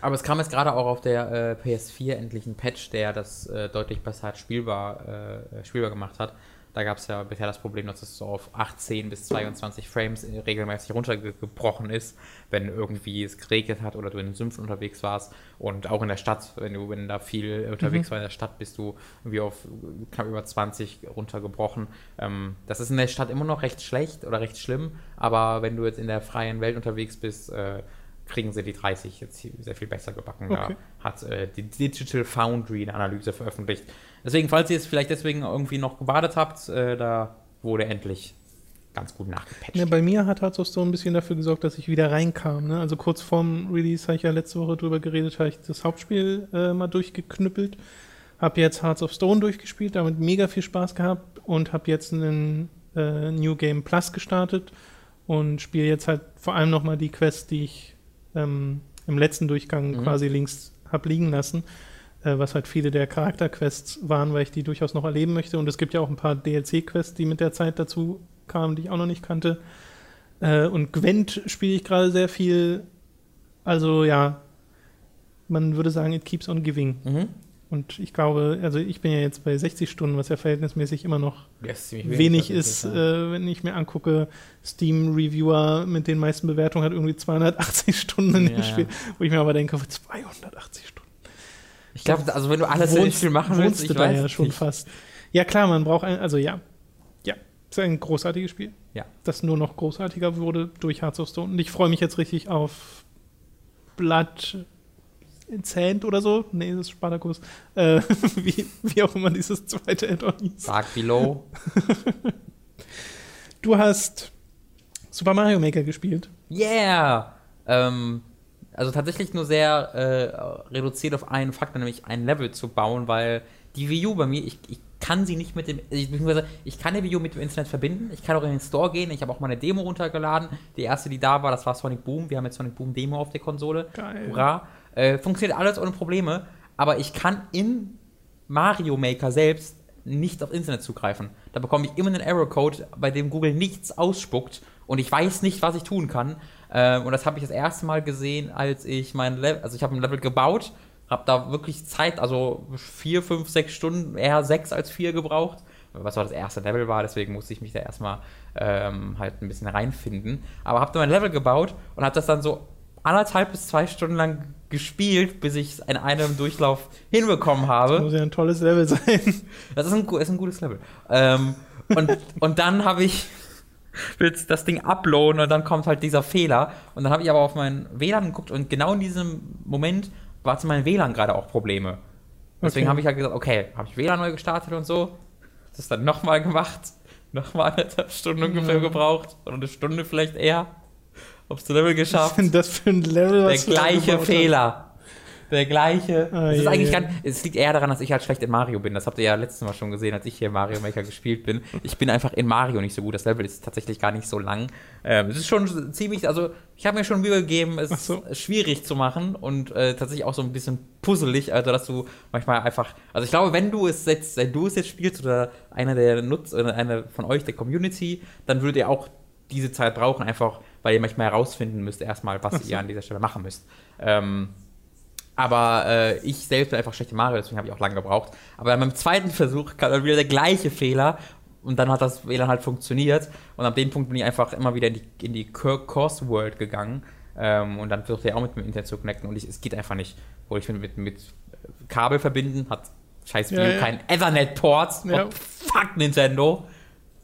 Aber es kam jetzt gerade auch auf der äh, PS4 endlich ein Patch, der das äh, deutlich besser hat spielbar, äh, spielbar gemacht hat. Da gab es ja bisher das Problem, dass es so auf 18 bis 22 Frames regelmäßig runtergebrochen ist, wenn irgendwie es geregnet hat oder du in den Sümpfen unterwegs warst. Und auch in der Stadt, wenn du wenn da viel unterwegs war in der Stadt, bist du irgendwie auf knapp über 20 runtergebrochen. Ähm, das ist in der Stadt immer noch recht schlecht oder recht schlimm, aber wenn du jetzt in der freien Welt unterwegs bist, äh, kriegen sie die 30 jetzt sehr viel besser gebacken. Okay. Da hat äh, die Digital Foundry eine Analyse veröffentlicht. Deswegen, falls ihr es vielleicht deswegen irgendwie noch gewartet habt, äh, da wurde endlich ganz gut nachgepatcht. Ja, bei mir hat Hearts of Stone ein bisschen dafür gesorgt, dass ich wieder reinkam. Ne? Also kurz vorm Release habe ich ja letzte Woche drüber geredet, habe ich das Hauptspiel äh, mal durchgeknüppelt. Habe jetzt Hearts of Stone durchgespielt, damit mega viel Spaß gehabt und habe jetzt einen äh, New Game Plus gestartet und spiele jetzt halt vor allem nochmal die Quest, die ich ähm, im letzten Durchgang Mhm. quasi links habe liegen lassen, äh, was halt viele der Charakterquests waren, weil ich die durchaus noch erleben möchte. Und es gibt ja auch ein paar DLC-Quests, die mit der Zeit dazu kamen, die ich auch noch nicht kannte. Äh, und Gwent spiele ich gerade sehr viel. Also ja, man würde sagen, it keeps on giving. Mhm. Und ich glaube, also ich bin ja jetzt bei 60 Stunden, was ja verhältnismäßig immer noch ziemlich wenig das ist, äh, wenn ich mir angucke, Steam-Reviewer mit den meisten Bewertungen hat irgendwie 280 Stunden in Ja, ja. Spiel, wo ich mir aber denke, 280 Stunden. Ich glaube, also wenn du alles in dem Spiel machen willst, wohnst ich du da weiß ja es schon nicht. fast. Ja klar, man braucht ein, also ja, ja, ist ein großartiges Spiel. Ja. Das nur noch großartiger wurde durch Hearts of Stone. Und ich freue mich jetzt richtig auf Blood Sand oder so. Nee, das ist Spartacus. Äh, wie, wie auch immer dieses zweite Add-on hieß. Sag below. Du hast Super Mario Maker gespielt. Yeah! Ähm, also tatsächlich nur sehr äh, reduziert auf einen Faktor, nämlich ein Level zu bauen, weil die Wii U bei mir, ich, ich kann sie nicht mit dem, ich, beziehungsweise ich kann die Wii U mit dem Internet verbinden, ich kann auch in den Store gehen, ich habe auch mal eine Demo runtergeladen. Die erste, die da war, das war Sonic Boom. Wir haben jetzt Sonic Boom Demo auf der Konsole. Geil. Hurra. Äh, funktioniert alles ohne Probleme, aber ich kann in Mario Maker selbst nicht aufs Internet zugreifen. Da bekomme ich immer einen Error-Code, bei dem Google nichts ausspuckt und ich weiß nicht, was ich tun kann. Ähm, und das habe ich das erste Mal gesehen, als ich mein Level, also ich habe ein Level gebaut, habe da wirklich Zeit, also vier, fünf, sechs Stunden, eher sechs als vier gebraucht, was auch das erste Level war, deswegen musste ich mich da erstmal ähm, halt ein bisschen reinfinden. Aber habe dann mein Level gebaut und habe das dann so anderthalb bis zwei Stunden lang gespielt, bis ich es in einem Durchlauf hinbekommen habe. Das muss ja ein tolles Level sein. Das ist ein, ist ein gutes Level. Ähm, und, und dann habe ich willst das Ding uploaden und dann kommt halt dieser Fehler. Und dann habe ich aber auf mein WLAN geguckt und genau in diesem Moment war zu meinem WLAN gerade auch Probleme. Deswegen Okay. habe ich halt gesagt, okay, habe ich WLAN neu gestartet und so. Das dann nochmal gemacht. Nochmal anderthalb Stunden ungefähr Ja. gebraucht. Oder eine Stunde vielleicht eher. Zu Level Was geschafft. ist denn das für ein Level? Der was gleiche gebaut hast? Der gleiche. Ah, es ist je, eigentlich je. gar, es liegt eher daran, dass ich halt schlecht in Mario bin. Das habt ihr ja letztes Mal schon gesehen, als ich hier Mario Maker gespielt bin. Ich bin einfach in Mario nicht so gut. Das Level ist tatsächlich gar nicht so lang. Ähm, es ist schon ziemlich, also ich habe mir schon Mühe gegeben, es so. schwierig zu machen und äh, tatsächlich auch so ein bisschen puzzelig, also dass du manchmal einfach, also ich glaube, wenn du es jetzt, wenn du es jetzt spielst oder einer der Nutz oder einer von euch der Community, dann würdet ihr auch diese Zeit brauchen, einfach weil ihr manchmal herausfinden müsst erstmal, was so. ihr an dieser Stelle machen müsst. Ähm, aber äh, ich selbst bin einfach schlecht in Mario, deswegen habe ich auch lange gebraucht. Aber dann beim zweiten Versuch kam dann wieder der gleiche Fehler und dann hat das WLAN halt funktioniert. Und ab dem Punkt bin ich einfach immer wieder in die, in die Course World gegangen. Ähm, und dann versuchte er auch mit dem Internet zu connecten und ich, es geht einfach nicht. Wo ich mit, mit, mit Kabel verbinden, hat scheiß Ja, Video ja. kein Ethernet-Port. Ja. What the Fuck, Nintendo.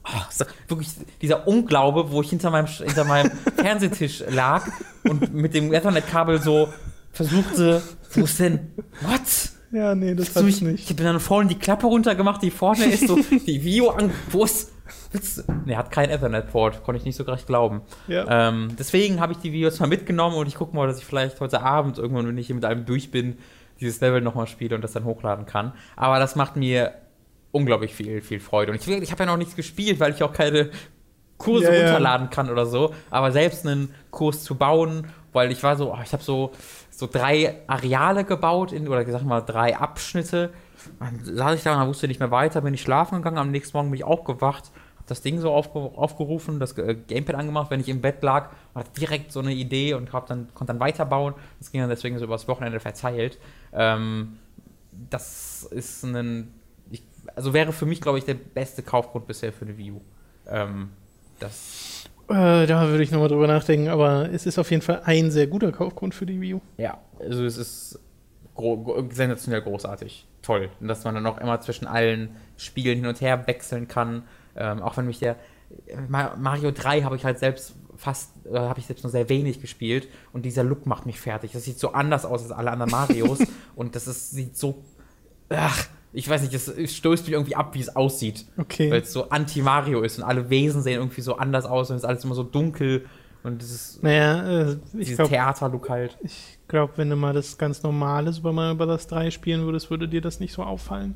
Oh, so, wirklich dieser Unglaube, wo ich hinter meinem, hinter meinem Fernsehtisch lag und mit dem Ethernet-Kabel so versuchte, wo ist denn, what? Ja, nee, das hat's mich, nicht. ich bin dann vorhin die Klappe runtergemacht, die vorne ist, so die Video an, wo ist, nee, hat kein Ethernet-Port, konnte ich nicht so recht glauben. Ja. Ähm, deswegen habe ich die Videos mal mitgenommen und ich gucke mal, dass ich vielleicht heute Abend irgendwann, wenn ich hier mit einem durch bin, dieses Level nochmal spiele und das dann hochladen kann. Aber das macht mir unglaublich viel, viel Freude. Und ich, ich habe ja noch nichts gespielt, weil ich auch keine Kurse Ja, ja. runterladen kann oder so. Aber selbst einen Kurs zu bauen, weil ich war so, oh, ich habe so, so drei Areale gebaut, in, oder sag mal drei Abschnitte. Dann saß ich da und dann wusste ich nicht mehr weiter, bin ich schlafen gegangen. Am nächsten Morgen bin ich aufgewacht, habe das Ding so aufge aufgerufen, das äh, Gamepad angemacht, wenn ich im Bett lag, hatte direkt so eine Idee und hab dann, konnte dann weiterbauen. Das ging dann deswegen so übers Wochenende verteilt. Ähm, das ist ein, ich, also wäre für mich, glaube ich, der beste Kaufgrund bisher für eine Wii U. Ähm, das, Äh, da würde ich nochmal drüber nachdenken, aber es ist auf jeden Fall ein sehr guter Kaufgrund für die Wii U. ja, also es ist gro sensationell großartig. Toll. Und dass man dann auch immer zwischen allen Spielen hin und her wechseln kann. Ähm, auch wenn mich der Ma- Mario 3 habe ich halt selbst fast, äh, habe ich selbst nur sehr wenig gespielt und dieser Look macht mich fertig. Das sieht so anders aus als alle anderen Marios und das ist, sieht so, ach, ich weiß nicht, das stößt mich irgendwie ab, wie es aussieht. Okay. Weil es so anti-Mario ist und alle Wesen sehen irgendwie so anders aus und es ist alles immer so dunkel und es ist Naja, äh, ich dieses glaube, Theaterlook halt. ich glaub, wenn du mal das ganz normale Super Mario Bros. 3 spielen würdest, würde dir das nicht so auffallen.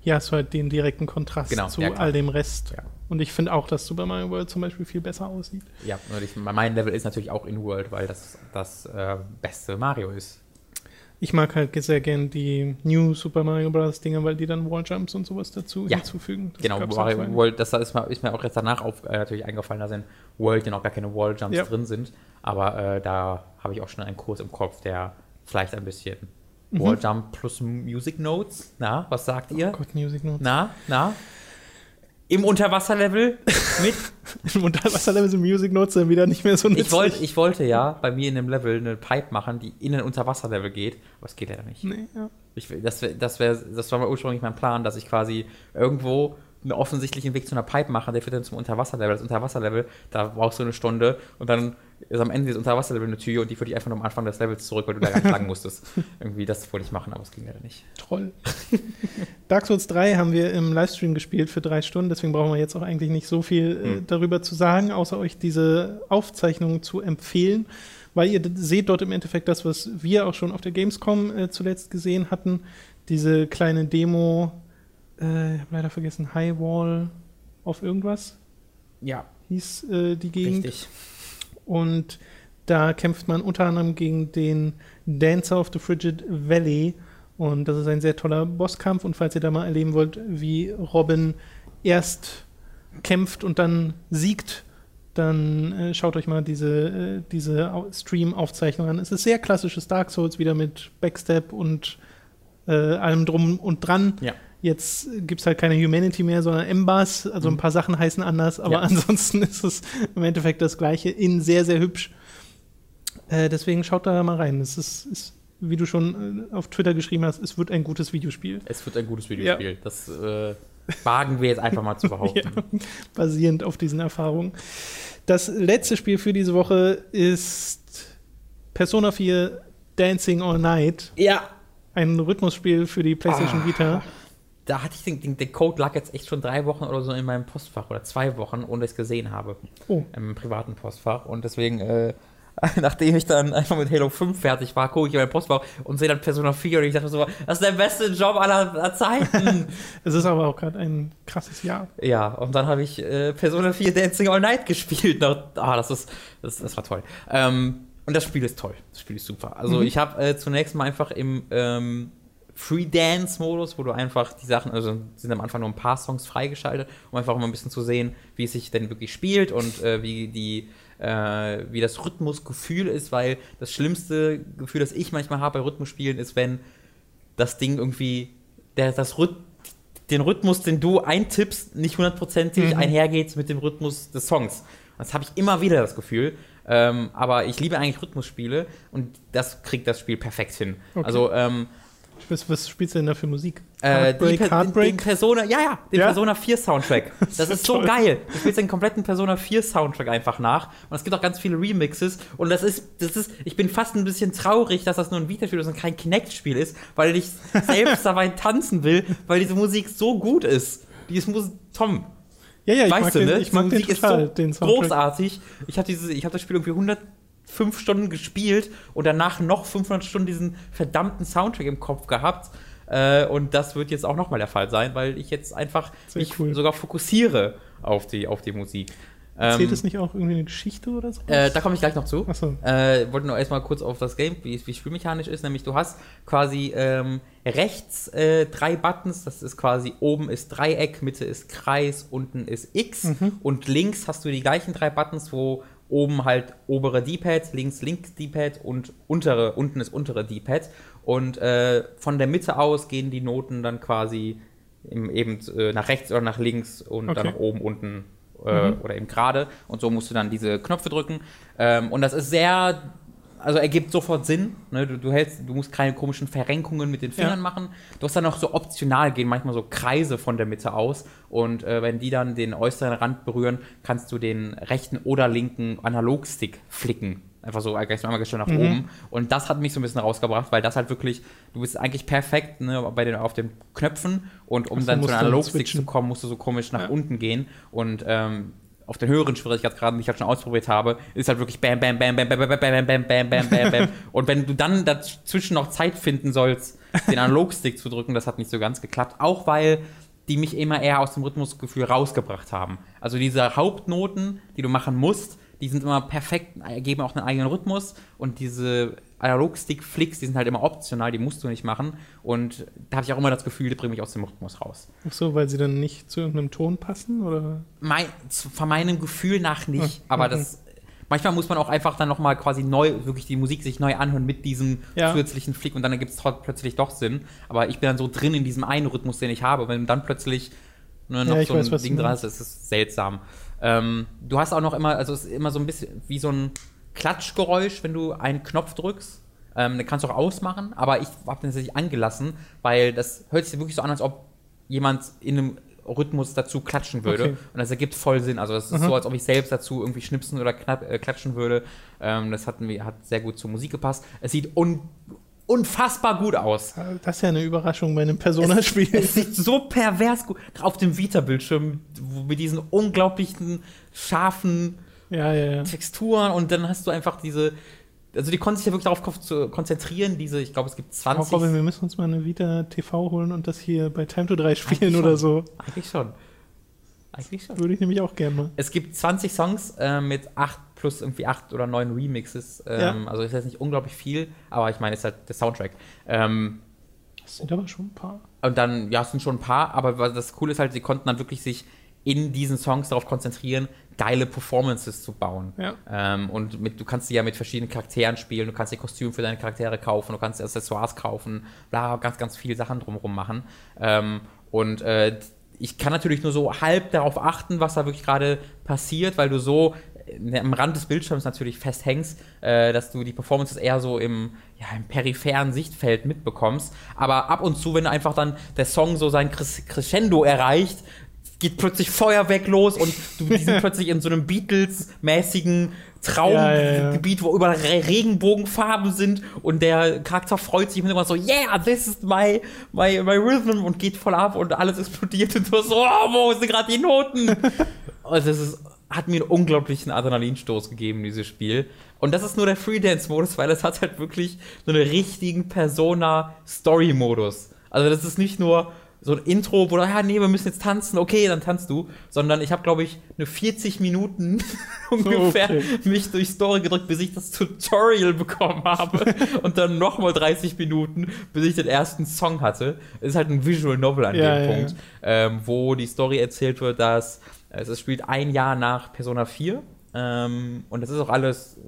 Hier hast du halt den direkten Kontrast Genau, zu ja, all dem Rest. Ja. Und ich finde auch, dass Super Mario World zum Beispiel viel besser aussieht. Ja, und ich, mein Level ist natürlich auch in World, weil das das äh, beste Mario ist. Ich mag halt sehr gern die New Super Mario Bros. Dinger, weil die dann Walljumps und sowas dazu Ja, hinzufügen. Das genau, World, das ist mir, ist mir auch jetzt danach auf, äh, natürlich eingefallen, dass in World ja noch gar keine Walljumps Ja. drin sind. Aber äh, da habe ich auch schon einen Kurs im Kopf, der vielleicht ein bisschen Mhm. Walljump plus Music Notes. Na, was sagt ihr? nicht. Gott, Music Notes. Na, na? Im Unterwasserlevel mit Im Unterwasserlevel sind Music Notes dann wieder nicht mehr so Ich wollte, ich wollte ja bei mir in dem Level eine Pipe machen, die in ein Unterwasserlevel geht, aber es geht leider nicht. Nee, ja. Ich, das, das, wär, das war ursprünglich mein Plan, dass ich quasi irgendwo einen offensichtlichen Weg zu einer Pipe mache, der führt dann zum Unterwasserlevel. Das Unterwasserlevel, da brauchst du eine Stunde und dann ist am Ende des Unterwasserlevel eine Tür und die führt dich einfach nur am Anfang des Levels zurück, weil du da gar nicht lang musstest. Irgendwie, das wollte ich machen, aber es ging leider nicht. Troll. Dark Souls 3 haben wir im Livestream gespielt für drei Stunden, deswegen brauchen wir jetzt auch eigentlich nicht so viel äh, Hm. darüber zu sagen, außer euch diese Aufzeichnung zu empfehlen, weil ihr seht dort im Endeffekt das, was wir auch schon auf der Gamescom äh, zuletzt gesehen hatten. Diese kleine Demo, äh, ich habe leider vergessen, High Wall auf irgendwas Ja, hieß äh, die Gegend. richtig. Und da kämpft man unter anderem gegen den Dancer of the Frigid Valley. Und das ist ein sehr toller Bosskampf. Und falls ihr da mal erleben wollt, wie Robin erst kämpft und dann siegt, dann äh, schaut euch mal diese, äh, diese Au- Stream-Aufzeichnung an. Es ist sehr klassisches Dark Souls, wieder mit Backstep und äh, allem drum und dran. Ja. Jetzt gibt es halt keine Humanity mehr, sondern Embers. Also ein paar Sachen heißen anders, aber Ja. ansonsten ist es im Endeffekt das gleiche in sehr, sehr hübsch. Äh, deswegen schaut da mal rein. Es ist, ist wie du schon äh, auf Twitter geschrieben hast, es wird ein gutes Videospiel. Es wird ein gutes Videospiel. Ja. Das äh, wagen wir jetzt einfach mal zu behaupten. ja, basierend auf diesen Erfahrungen. Das letzte Spiel für diese Woche ist Persona 4 Dancing All Night. Ja. Ein Rhythmusspiel für die PlayStation ah. Vita da hatte ich den, den, den, Code lag jetzt echt schon drei Wochen oder so in meinem Postfach oder zwei Wochen, ohne es gesehen habe. Oh. Im privaten Postfach. Und deswegen, äh, nachdem ich dann einfach mit Halo 5 fertig war, gucke ich in mein Postfach und sehe dann Persona 4 und ich dachte so, das ist der beste Job aller Zeiten. es ist aber auch gerade ein krasses Jahr. Ja, und dann habe ich äh, Persona 4 Dancing All Night gespielt. Ah, das ist, das, das war toll. Ähm, und das Spiel ist toll. Das Spiel ist super. Also mhm. ich habe äh, zunächst mal einfach im ähm, Free Dance-Modus, wo du einfach die Sachen, also sind am Anfang nur ein paar Songs freigeschaltet, um einfach mal ein bisschen zu sehen, wie es sich denn wirklich spielt und äh, wie die äh, wie das Rhythmusgefühl ist, weil das schlimmste Gefühl, das ich manchmal habe bei Rhythmusspielen, ist, wenn das Ding irgendwie der, das Rhyth den Rhythmus, den du eintippst, nicht hundertprozentig mhm. einhergeht mit dem Rhythmus des Songs. Das habe ich immer wieder das Gefühl. Ähm, aber ich liebe eigentlich Rhythmusspiele und das kriegt das Spiel perfekt hin. Okay. Also ähm, was, was spielst du denn da für Musik? Äh, Heartbreak, die, Heartbreak? Den, den Persona, ja, ja, den ja? Persona 4 Soundtrack. Das, das ist so toll. geil. Du spielst den kompletten Persona 4 Soundtrack einfach nach. Und es gibt auch ganz viele Remixes. Und das ist, das ist, ich bin fast ein bisschen traurig, dass das nur ein Vita-Spiel ist und kein Kinect-Spiel ist, weil ich selbst dabei tanzen will, weil diese Musik so gut ist. Die ist Musik, Tom. Ja, ja, ich weißt mag du, den, ne? ich mag Musik den total, ist so den großartig. Ich habe hab das Spiel irgendwie 100 fünf Stunden gespielt und danach noch 500 Stunden diesen verdammten Soundtrack im Kopf gehabt. Äh, und das wird jetzt auch nochmal der Fall sein, weil ich jetzt einfach Sehr mich cool. sogar fokussiere auf die, auf die Musik. Ähm, es nicht auch irgendwie eine Geschichte oder so? Äh, da komme ich gleich noch zu. Achso. Äh, wollte nur erstmal kurz auf das Game, wie, wie spielmechanisch ist. Nämlich, du hast quasi ähm, rechts äh, drei Buttons. Das ist quasi oben ist Dreieck, Mitte ist Kreis, unten ist X. Mhm. Und links hast du die gleichen drei Buttons, wo oben halt obere D-Pad, links links D-Pad und untere, unten ist untere D-Pad. Und äh, von der Mitte aus gehen die Noten dann quasi im, eben äh, nach rechts oder nach links und okay. dann nach oben, unten äh, mhm. oder eben gerade. Und so musst du dann diese Knöpfe drücken. Ähm, und das ist sehr also ergibt sofort Sinn. Ne? Du, du, hältst, du musst keine komischen Verrenkungen mit den Fingern ja. machen. Du hast dann noch so optional gehen manchmal so Kreise von der Mitte aus. Und äh, wenn die dann den äußeren Rand berühren, kannst du den rechten oder linken Analogstick flicken. Einfach so gleich einmal gestellt nach mhm. oben. Und das hat mich so ein bisschen rausgebracht, weil das halt wirklich, du bist eigentlich perfekt ne, bei den, auf den Knöpfen und um also dann zu einem Analogstick zu kommen, musst du so komisch nach ja. unten gehen. Und ähm, auf den höheren Schwierigkeitsgraden, die ich halt schon ausprobiert habe, ist halt wirklich bam, bam, bam, bam, bam, bam, bam, bam, bam, bam, bam, bam, bam. Und wenn du dann dazwischen noch Zeit finden sollst, den Analogstick zu drücken, das hat nicht so ganz geklappt. Auch weil die mich immer eher aus dem Rhythmusgefühl rausgebracht haben. Also diese Hauptnoten, die du machen musst, die sind immer perfekt, geben auch einen eigenen Rhythmus und diese Analogstick-Flicks, die sind halt immer optional, die musst du nicht machen. Und da habe ich auch immer das Gefühl, die bringen mich aus dem Rhythmus raus. Ach so, weil sie dann nicht zu irgendeinem Ton passen? Oder? Mein, von meinem Gefühl nach nicht, ah, aber okay. das. Manchmal muss man auch einfach dann nochmal quasi neu, wirklich die Musik sich neu anhören mit diesem ja. zusätzlichen Flick und dann ergibt es plötzlich doch Sinn. Aber ich bin dann so drin in diesem einen Rhythmus, den ich habe. Wenn dann plötzlich nur noch ja, so ein weiß, Ding dran ist, ist es seltsam. Ähm, du hast auch noch immer, also es ist immer so ein bisschen wie so ein Klatschgeräusch, wenn du einen Knopf drückst. Ähm, den kannst du auch ausmachen, aber ich habe den tatsächlich angelassen, weil das hört sich wirklich so an, als ob jemand in einem Rhythmus dazu klatschen würde. Okay. Und das ergibt voll Sinn. Also es ist mhm. so, als ob ich selbst dazu irgendwie schnipsen oder knapp, äh, klatschen würde. Ähm, das hat, hat sehr gut zur Musik gepasst. Es sieht un unfassbar gut aus. Das ist ja eine Überraschung bei einem Persona-Spiel. Es, es, sieht so pervers gut auf dem Vita-Bildschirm mit diesen unglaublichen scharfen ja, ja, ja. Texturen und dann hast du einfach diese. Also die konnten sich ja wirklich darauf konzentrieren, diese, ich glaube, es gibt 20. Auch Robin, wir müssen uns mal eine Vita TV holen und das hier bei Time to 3 spielen oder so. Eigentlich schon. Eigentlich schon. Würde ich nämlich auch gerne mal. Es gibt 20 Songs äh, mit 8 plus irgendwie 8 oder 9 Remixes. Ähm, ja. Also ist jetzt nicht unglaublich viel, aber ich meine, es ist halt der Soundtrack. Ähm, das sind aber schon ein paar. Und dann, ja, es sind schon ein paar, aber das Coole ist halt, sie konnten dann wirklich sich in diesen Songs darauf konzentrieren, geile Performances zu bauen. Ja. Ähm, und mit, du kannst sie ja mit verschiedenen Charakteren spielen, du kannst dir Kostüme für deine Charaktere kaufen, du kannst dir Accessoires kaufen, bla, ganz, ganz viele Sachen drumherum machen. Ähm, und äh, ich kann natürlich nur so halb darauf achten, was da wirklich gerade passiert, weil du so am Rand des Bildschirms natürlich festhängst, äh, dass du die Performances eher so im, ja, im peripheren Sichtfeld mitbekommst. Aber ab und zu, wenn einfach dann der Song so sein Crescendo erreicht, geht plötzlich Feuerwerk los und du die sind plötzlich in so einem Beatles-mäßigen Traumgebiet, ja, ja, ja. wo überall Regenbogenfarben sind und der Charakter freut sich im Hintergrund so, yeah, this is my, my, my rhythm und geht voll ab und alles explodiert und du so, oh, wo sind gerade die Noten? und das ist, hat mir einen unglaublichen Adrenalinstoß gegeben, dieses Spiel. Und das ist nur der Freedance-Modus, weil es hat halt wirklich so einen richtigen Persona-Story-Modus. Also das ist nicht nur, so ein Intro, wo du, ja, nee, wir müssen jetzt tanzen, okay, dann tanzt du, sondern ich habe, glaube ich, eine 40 Minuten ungefähr okay. mich durch Story gedrückt, bis ich das Tutorial bekommen habe und dann nochmal 30 Minuten, bis ich den ersten Song hatte. Es ist halt ein Visual Novel an ja, dem ja, Punkt, ja. Ähm, wo die Story erzählt wird, dass es spielt ein Jahr nach Persona 4 ähm, und das ist auch alles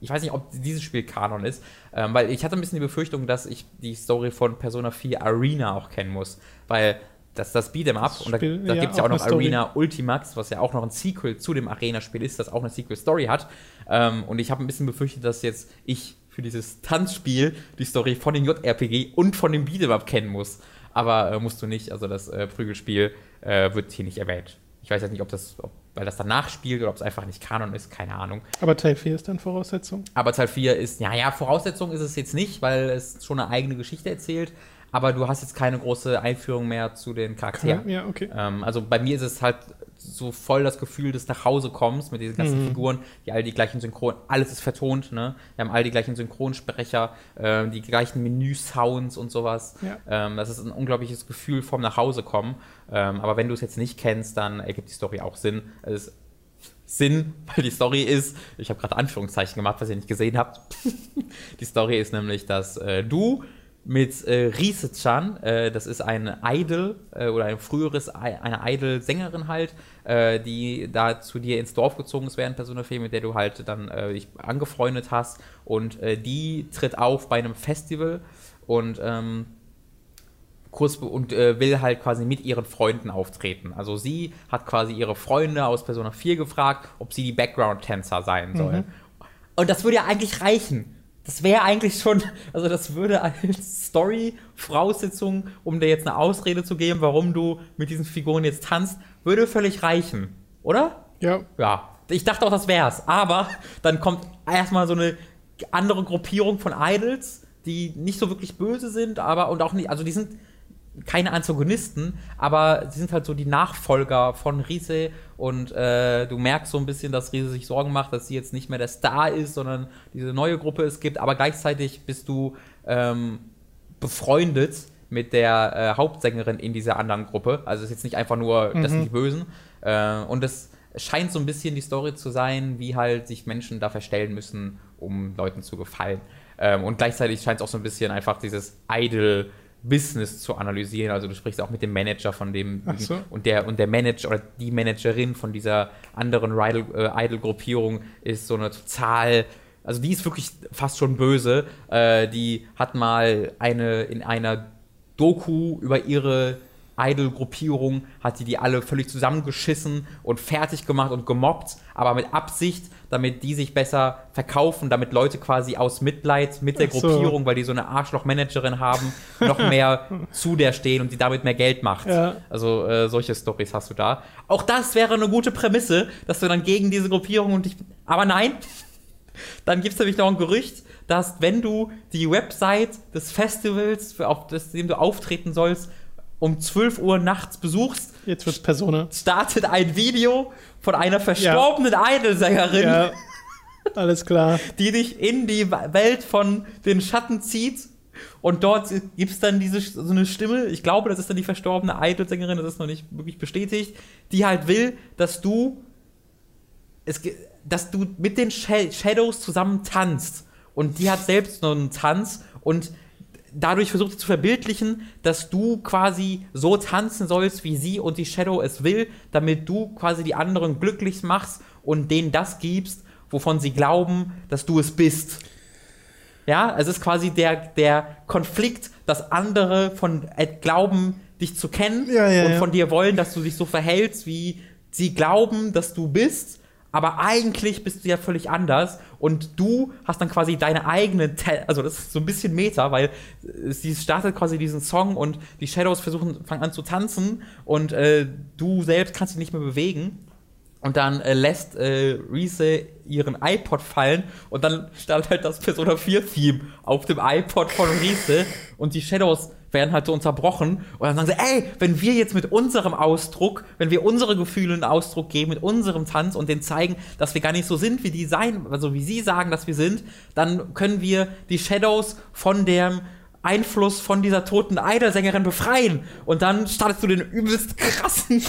ich weiß nicht, ob dieses Spiel Kanon ist, ähm, weil ich hatte ein bisschen die Befürchtung, dass ich die Story von Persona 4 Arena auch kennen muss, weil das das Beat'em Up und da, da ja, gibt es ja auch noch Arena Ultimax, was ja auch noch ein Sequel zu dem Arena-Spiel ist, das auch eine Sequel-Story hat. Ähm, und ich habe ein bisschen befürchtet, dass jetzt ich für dieses Tanzspiel die Story von dem JRPG und von dem Beat'em Up kennen muss. Aber äh, musst du nicht, also das äh, Prügelspiel äh, wird hier nicht erwähnt. Ich weiß jetzt nicht, ob das, ob weil das danach spielt oder ob es einfach nicht Kanon ist, keine Ahnung. Aber Teil 4 ist dann Voraussetzung? Aber Teil 4 ist, ja, ja, Voraussetzung ist es jetzt nicht, weil es schon eine eigene Geschichte erzählt. Aber du hast jetzt keine große Einführung mehr zu den Charakteren. Ja, okay. Ähm, also bei mir ist es halt so voll das Gefühl des nach Hause kommst mit diesen ganzen mhm. Figuren, die all die gleichen Synchron, alles ist vertont, ne? Wir haben all die gleichen Synchronsprecher, äh, die gleichen Menü-Sounds und sowas. Ja. Ähm, das ist ein unglaubliches Gefühl vom nach Hause kommen. Ähm, aber wenn du es jetzt nicht kennst, dann ergibt die Story auch Sinn. Es ist Sinn, weil die Story ist, ich habe gerade Anführungszeichen gemacht, was ihr nicht gesehen habt. die Story ist nämlich, dass äh, du mit äh, Riese-chan, äh, das ist ein Idol äh, oder ein früheres, eine Idol-Sängerin halt, äh, die da zu dir ins Dorf gezogen ist während Persona 4, mit der du halt dann äh, dich angefreundet hast und äh, die tritt auf bei einem Festival und ähm, kurz und äh, will halt quasi mit ihren Freunden auftreten. Also sie hat quasi ihre Freunde aus Persona 4 gefragt, ob sie die Background-Tänzer sein sollen. Mhm. Und das würde ja eigentlich reichen. Das wäre eigentlich schon, also das würde als Story-Voraussetzung, um dir jetzt eine Ausrede zu geben, warum du mit diesen Figuren jetzt tanzt, würde völlig reichen. Oder? Ja. Ja. Ich dachte auch, das wär's. Aber dann kommt erstmal so eine andere Gruppierung von Idols, die nicht so wirklich böse sind, aber und auch nicht, also die sind keine Antagonisten, aber sie sind halt so die Nachfolger von Riese und äh, du merkst so ein bisschen, dass Riese sich Sorgen macht, dass sie jetzt nicht mehr der Star ist, sondern diese neue Gruppe es gibt, aber gleichzeitig bist du ähm, befreundet mit der äh, Hauptsängerin in dieser anderen Gruppe. Also es ist jetzt nicht einfach nur, das sind mhm. die Bösen. Äh, und es scheint so ein bisschen die Story zu sein, wie halt sich Menschen da verstellen müssen, um Leuten zu gefallen. Ähm, und gleichzeitig scheint es auch so ein bisschen einfach dieses Idol- Business zu analysieren. Also du sprichst auch mit dem Manager von dem so. und der und der Manager oder die Managerin von dieser anderen äh, Idol-Gruppierung ist so eine total also die ist wirklich fast schon böse. Äh, die hat mal eine in einer Doku über ihre Idol-Gruppierung hat die die alle völlig zusammengeschissen und fertig gemacht und gemobbt, aber mit Absicht, damit die sich besser verkaufen, damit Leute quasi aus Mitleid mit der so. Gruppierung, weil die so eine Arschloch-Managerin haben, noch mehr zu der stehen und die damit mehr Geld macht. Ja. Also äh, solche Stories hast du da. Auch das wäre eine gute Prämisse, dass du dann gegen diese Gruppierung und dich. Aber nein, dann gibt es nämlich noch ein Gerücht, dass wenn du die Website des Festivals, auf das, dem du auftreten sollst, um 12 Uhr nachts besuchst, jetzt wird's Persona. Startet ein Video von einer verstorbenen ja. Idol-Sängerin. Ja. Alles klar. Die dich in die Welt von den Schatten zieht. Und dort gibt es dann diese so eine Stimme, ich glaube, das ist dann die verstorbene Idol-Sängerin, das ist noch nicht wirklich bestätigt, die halt will, dass du es, dass du mit den Shadows zusammen tanzt. Und die hat selbst noch einen Tanz und dadurch versucht zu verbildlichen, dass du quasi so tanzen sollst, wie sie und die Shadow es will, damit du quasi die anderen glücklich machst und denen das gibst, wovon sie glauben, dass du es bist. Ja, es ist quasi der, der Konflikt, dass andere von äh, glauben, dich zu kennen ja, ja, und ja. von dir wollen, dass du dich so verhältst, wie sie glauben, dass du bist, aber eigentlich bist du ja völlig anders und du hast dann quasi deine eigene, Ta also das ist so ein bisschen Meta, weil äh, sie startet quasi diesen Song und die Shadows versuchen, fangen an zu tanzen und äh, du selbst kannst dich nicht mehr bewegen. Und dann äh, lässt äh, Reese ihren iPod fallen und dann stand halt das Persona 4 Theme auf dem iPod von Reese und die Shadows werden halt so unterbrochen und dann sagen sie, ey, wenn wir jetzt mit unserem Ausdruck, wenn wir unsere Gefühle einen Ausdruck geben, mit unserem Tanz und denen zeigen, dass wir gar nicht so sind, wie die sein, also wie sie sagen, dass wir sind, dann können wir die Shadows von dem Einfluss von dieser toten Idol-Sängerin befreien. Und dann startest du den übelst krassen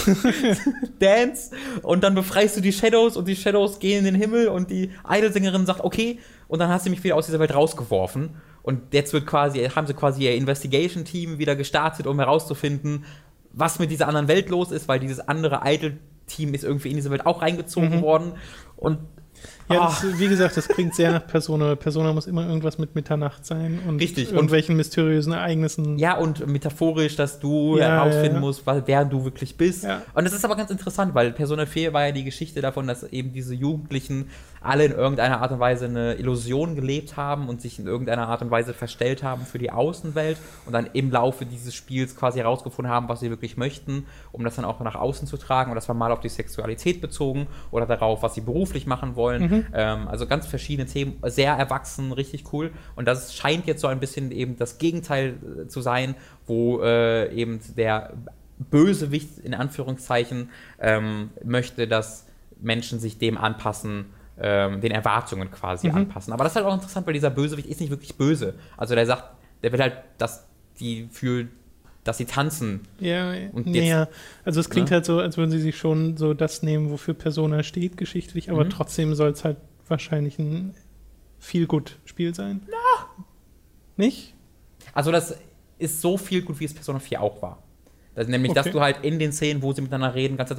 Dance und dann befreist du die Shadows und die Shadows gehen in den Himmel und die Idol-Sängerin sagt, okay, und dann hast du mich wieder aus dieser Welt rausgeworfen. Und jetzt wird quasi, haben sie quasi ihr Investigation-Team wieder gestartet, um herauszufinden, was mit dieser anderen Welt los ist, weil dieses andere Idol-Team ist irgendwie in diese Welt auch reingezogen Mhm. worden. Und Ja, das, wie gesagt, das klingt sehr nach Persona. Persona muss immer irgendwas mit Mitternacht sein und Richtig, und- irgendwelchen mysteriösen Ereignissen. Ja, und metaphorisch, dass du Ja, herausfinden ja, musst, wa- wer du wirklich bist. Ja. Und das ist aber ganz interessant, weil Persona 4 war ja die Geschichte davon, dass eben diese Jugendlichen alle in irgendeiner Art und Weise eine Illusion gelebt haben und sich in irgendeiner Art und Weise verstellt haben für die Außenwelt und dann im Laufe dieses Spiels quasi herausgefunden haben, was sie wirklich möchten, um das dann auch nach außen zu tragen. Und das war mal auf die Sexualität bezogen oder darauf, was sie beruflich machen wollen. Ähm, also ganz verschiedene Themen, sehr erwachsen, richtig cool. Und das scheint jetzt so ein bisschen eben das Gegenteil äh, zu sein, wo äh, eben der Bösewicht in Anführungszeichen ähm, möchte, dass Menschen sich dem anpassen, ähm, den Erwartungen quasi Mhm. anpassen. Aber das ist halt auch interessant, weil dieser Bösewicht ist nicht wirklich böse. Also der sagt, der will halt, dass die für, dass sie tanzen. Ja, Und jetzt- ja. Also es klingt Ne? halt so, als würden sie sich schon so das nehmen, wofür Persona steht, geschichtlich, aber Mhm. trotzdem soll es halt wahrscheinlich ein viel gut Spiel sein. Nicht? Also das ist so viel gut, wie es Persona 4 auch war. Das, nämlich, dass Okay. du halt in den Szenen, wo sie miteinander reden, ganz so,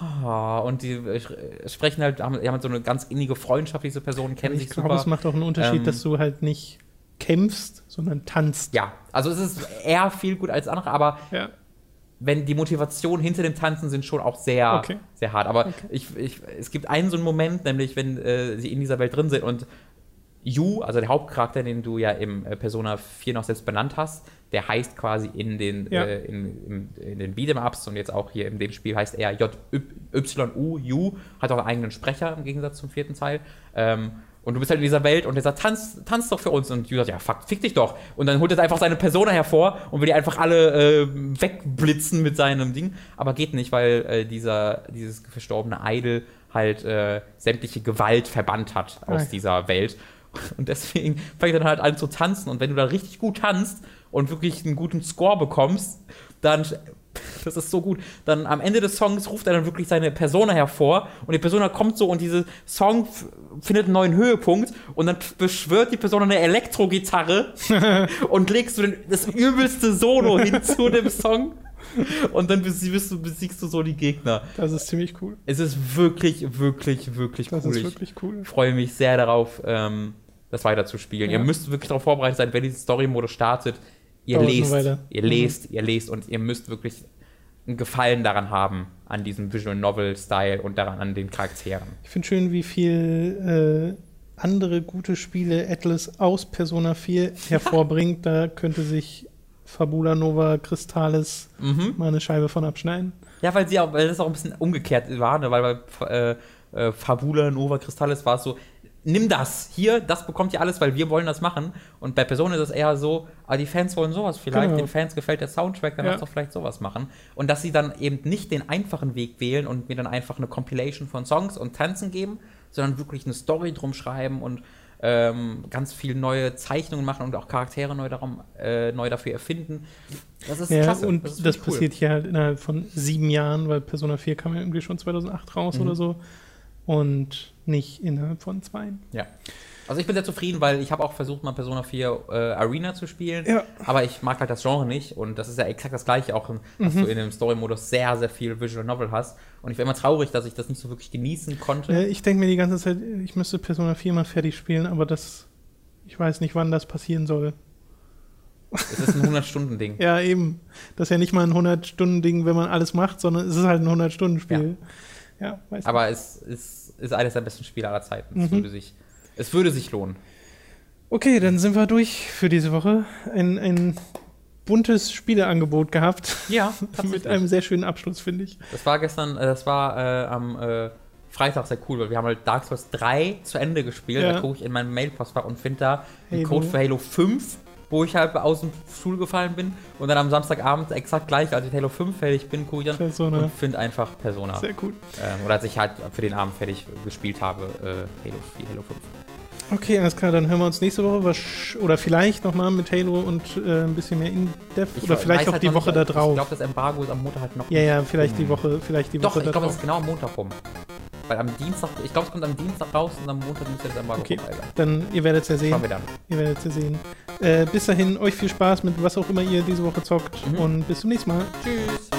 ah, und die äh, sprechen halt, haben, haben halt so eine ganz innige Freundschaft, diese Personen kennen ich sich glaube, super. es macht auch einen Unterschied, Ähm, dass du halt nicht kämpfst, sondern tanzt. Ja, also es ist eher viel gut als andere, aber Ja. wenn die Motivation hinter dem Tanzen sind schon auch sehr, Okay. sehr hart. Aber Okay. ich, ich, es gibt einen so einen Moment, nämlich wenn äh, sie in dieser Welt drin sind und Yu, also der Hauptcharakter, den du ja im äh, Persona 4 noch selbst benannt hast, der heißt quasi in den, Ja. äh, in, in, in den Beat'em-Ups und jetzt auch hier in dem Spiel heißt er J-Y-U, Yu, hat auch einen eigenen Sprecher im Gegensatz zum vierten Teil. Ähm, und du bist halt in dieser Welt und der sagt, tanz, tanz doch für uns. Und Yu sagt, ja, fuck, fick dich doch. Und dann holt er einfach seine Persona hervor und will die einfach alle äh, wegblitzen mit seinem Ding. Aber geht nicht, weil äh, dieser, dieses verstorbene Idol halt äh, sämtliche Gewalt verbannt hat aus Ah. dieser Welt. Und deswegen fängt er dann halt an zu tanzen. Und wenn du da richtig gut tanzt und wirklich einen guten Score bekommst, dann, das ist so gut, dann am Ende des Songs ruft er dann wirklich seine Persona hervor. Und die Persona kommt so und dieser Song findet einen neuen Höhepunkt. Und dann beschwört die Persona eine Elektrogitarre und legst du den, das übelste Solo hin zu dem Song und dann besiegst du, besiegst du so die Gegner. Das ist ziemlich cool. Es ist wirklich, wirklich, wirklich Das cool. ist Ich- wirklich cool. freue mich sehr darauf, ähm, das weiterzuspielen. Ja. Ihr müsst wirklich darauf vorbereitet sein, wenn dieser Story-Modus startet. Ihr Dauert lest, ihr Mhm. lest, ihr lest und ihr müsst wirklich einen Gefallen daran haben, an diesem Visual Novel-Style und daran an den Charakteren. Ich finde schön, wie viel äh, andere gute Spiele Atlas aus Persona 4 hervorbringt. da könnte sich Fabula Nova Crystallis Mhm. mal eine Scheibe von abschneiden. Ja, weil, sie auch, weil das auch ein bisschen umgekehrt war, ne? weil bei äh, äh, Fabula Nova Crystallis war es so, nimm das hier, das bekommt ihr alles, weil wir wollen das machen. Und bei Persona ist es eher so, ah, die Fans wollen sowas vielleicht, Genau. den Fans gefällt der Soundtrack, dann Ja. lass doch vielleicht sowas machen. Und dass sie dann eben nicht den einfachen Weg wählen und mir dann einfach eine Compilation von Songs und Tanzen geben, sondern wirklich eine Story drum schreiben und ähm, ganz viel neue Zeichnungen machen und auch Charaktere neu, darum, äh, neu dafür erfinden. Das ist Ja, klasse. und das, wirklich cool. passiert hier halt innerhalb von sieben Jahren, weil Persona 4 kam ja irgendwie schon 2008 raus Mhm. oder so. Und nicht innerhalb von zwei. Ja. Also ich bin sehr zufrieden, weil ich habe auch versucht, mal Persona 4 äh, Arena zu spielen. Ja. Aber ich mag halt das Genre nicht und das ist ja exakt das gleiche, auch dass Mhm. du in dem Story-Modus sehr, sehr viel Visual Novel hast. Und ich war immer traurig, dass ich das nicht so wirklich genießen konnte. Äh, ich denke mir die ganze Zeit, ich müsste Persona 4 mal fertig spielen, aber das, ich weiß nicht, wann das passieren soll. Es ist ein 100-Stunden-Ding. Ja, eben. Das ist ja nicht mal ein 100-Stunden-Ding, wenn man alles macht, sondern es ist halt ein 100-Stunden-Spiel. Ja, weiß Aber es ist, ist eines der besten Spiele aller Zeiten. Es, Mhm. würde sich, es würde sich lohnen. Okay, dann sind wir durch für diese Woche. Ein, ein buntes Spieleangebot gehabt. Ja, Mit einem sehr schönen Abschluss, finde ich. Das war gestern, äh, das war äh, am äh, Freitag sehr cool, weil wir haben halt Dark Souls 3 zu Ende gespielt. Ja. Da gucke ich in meinem Mailpostfach und finde da den Halo. Code für Halo 5, wo ich halt aus dem Stuhl gefallen bin. Und dann am Samstagabend exakt gleich, als ich Halo 5 fertig bin, gucke ich dann Persona. und finde einfach Persona. Sehr gut. Ähm, oder als ich halt für den Abend fertig gespielt habe, äh, Halo 4, Halo 5. Okay, alles klar, dann hören wir uns nächste Woche oder vielleicht nochmal mit Halo und äh, ein bisschen mehr In-Depth Ich oder vielleicht auch halt die Woche nicht, da Ich drauf. glaube, das Embargo ist am Montag halt noch. Ja, ja, vielleicht die Hm. Woche, vielleicht die Doch, Woche ich glaube, da das ist genau am Montag rum. Weil am Dienstag, ich glaube, es kommt am Dienstag raus und am Montag müsste das Embargo Okay. sein. Dann, ihr werdet es ja sehen. Schauen wir dann. Ihr werdet es ja sehen. Äh, bis dahin, euch viel Spaß mit was auch immer ihr diese Woche zockt Mhm. und bis zum nächsten Mal. Tschüss.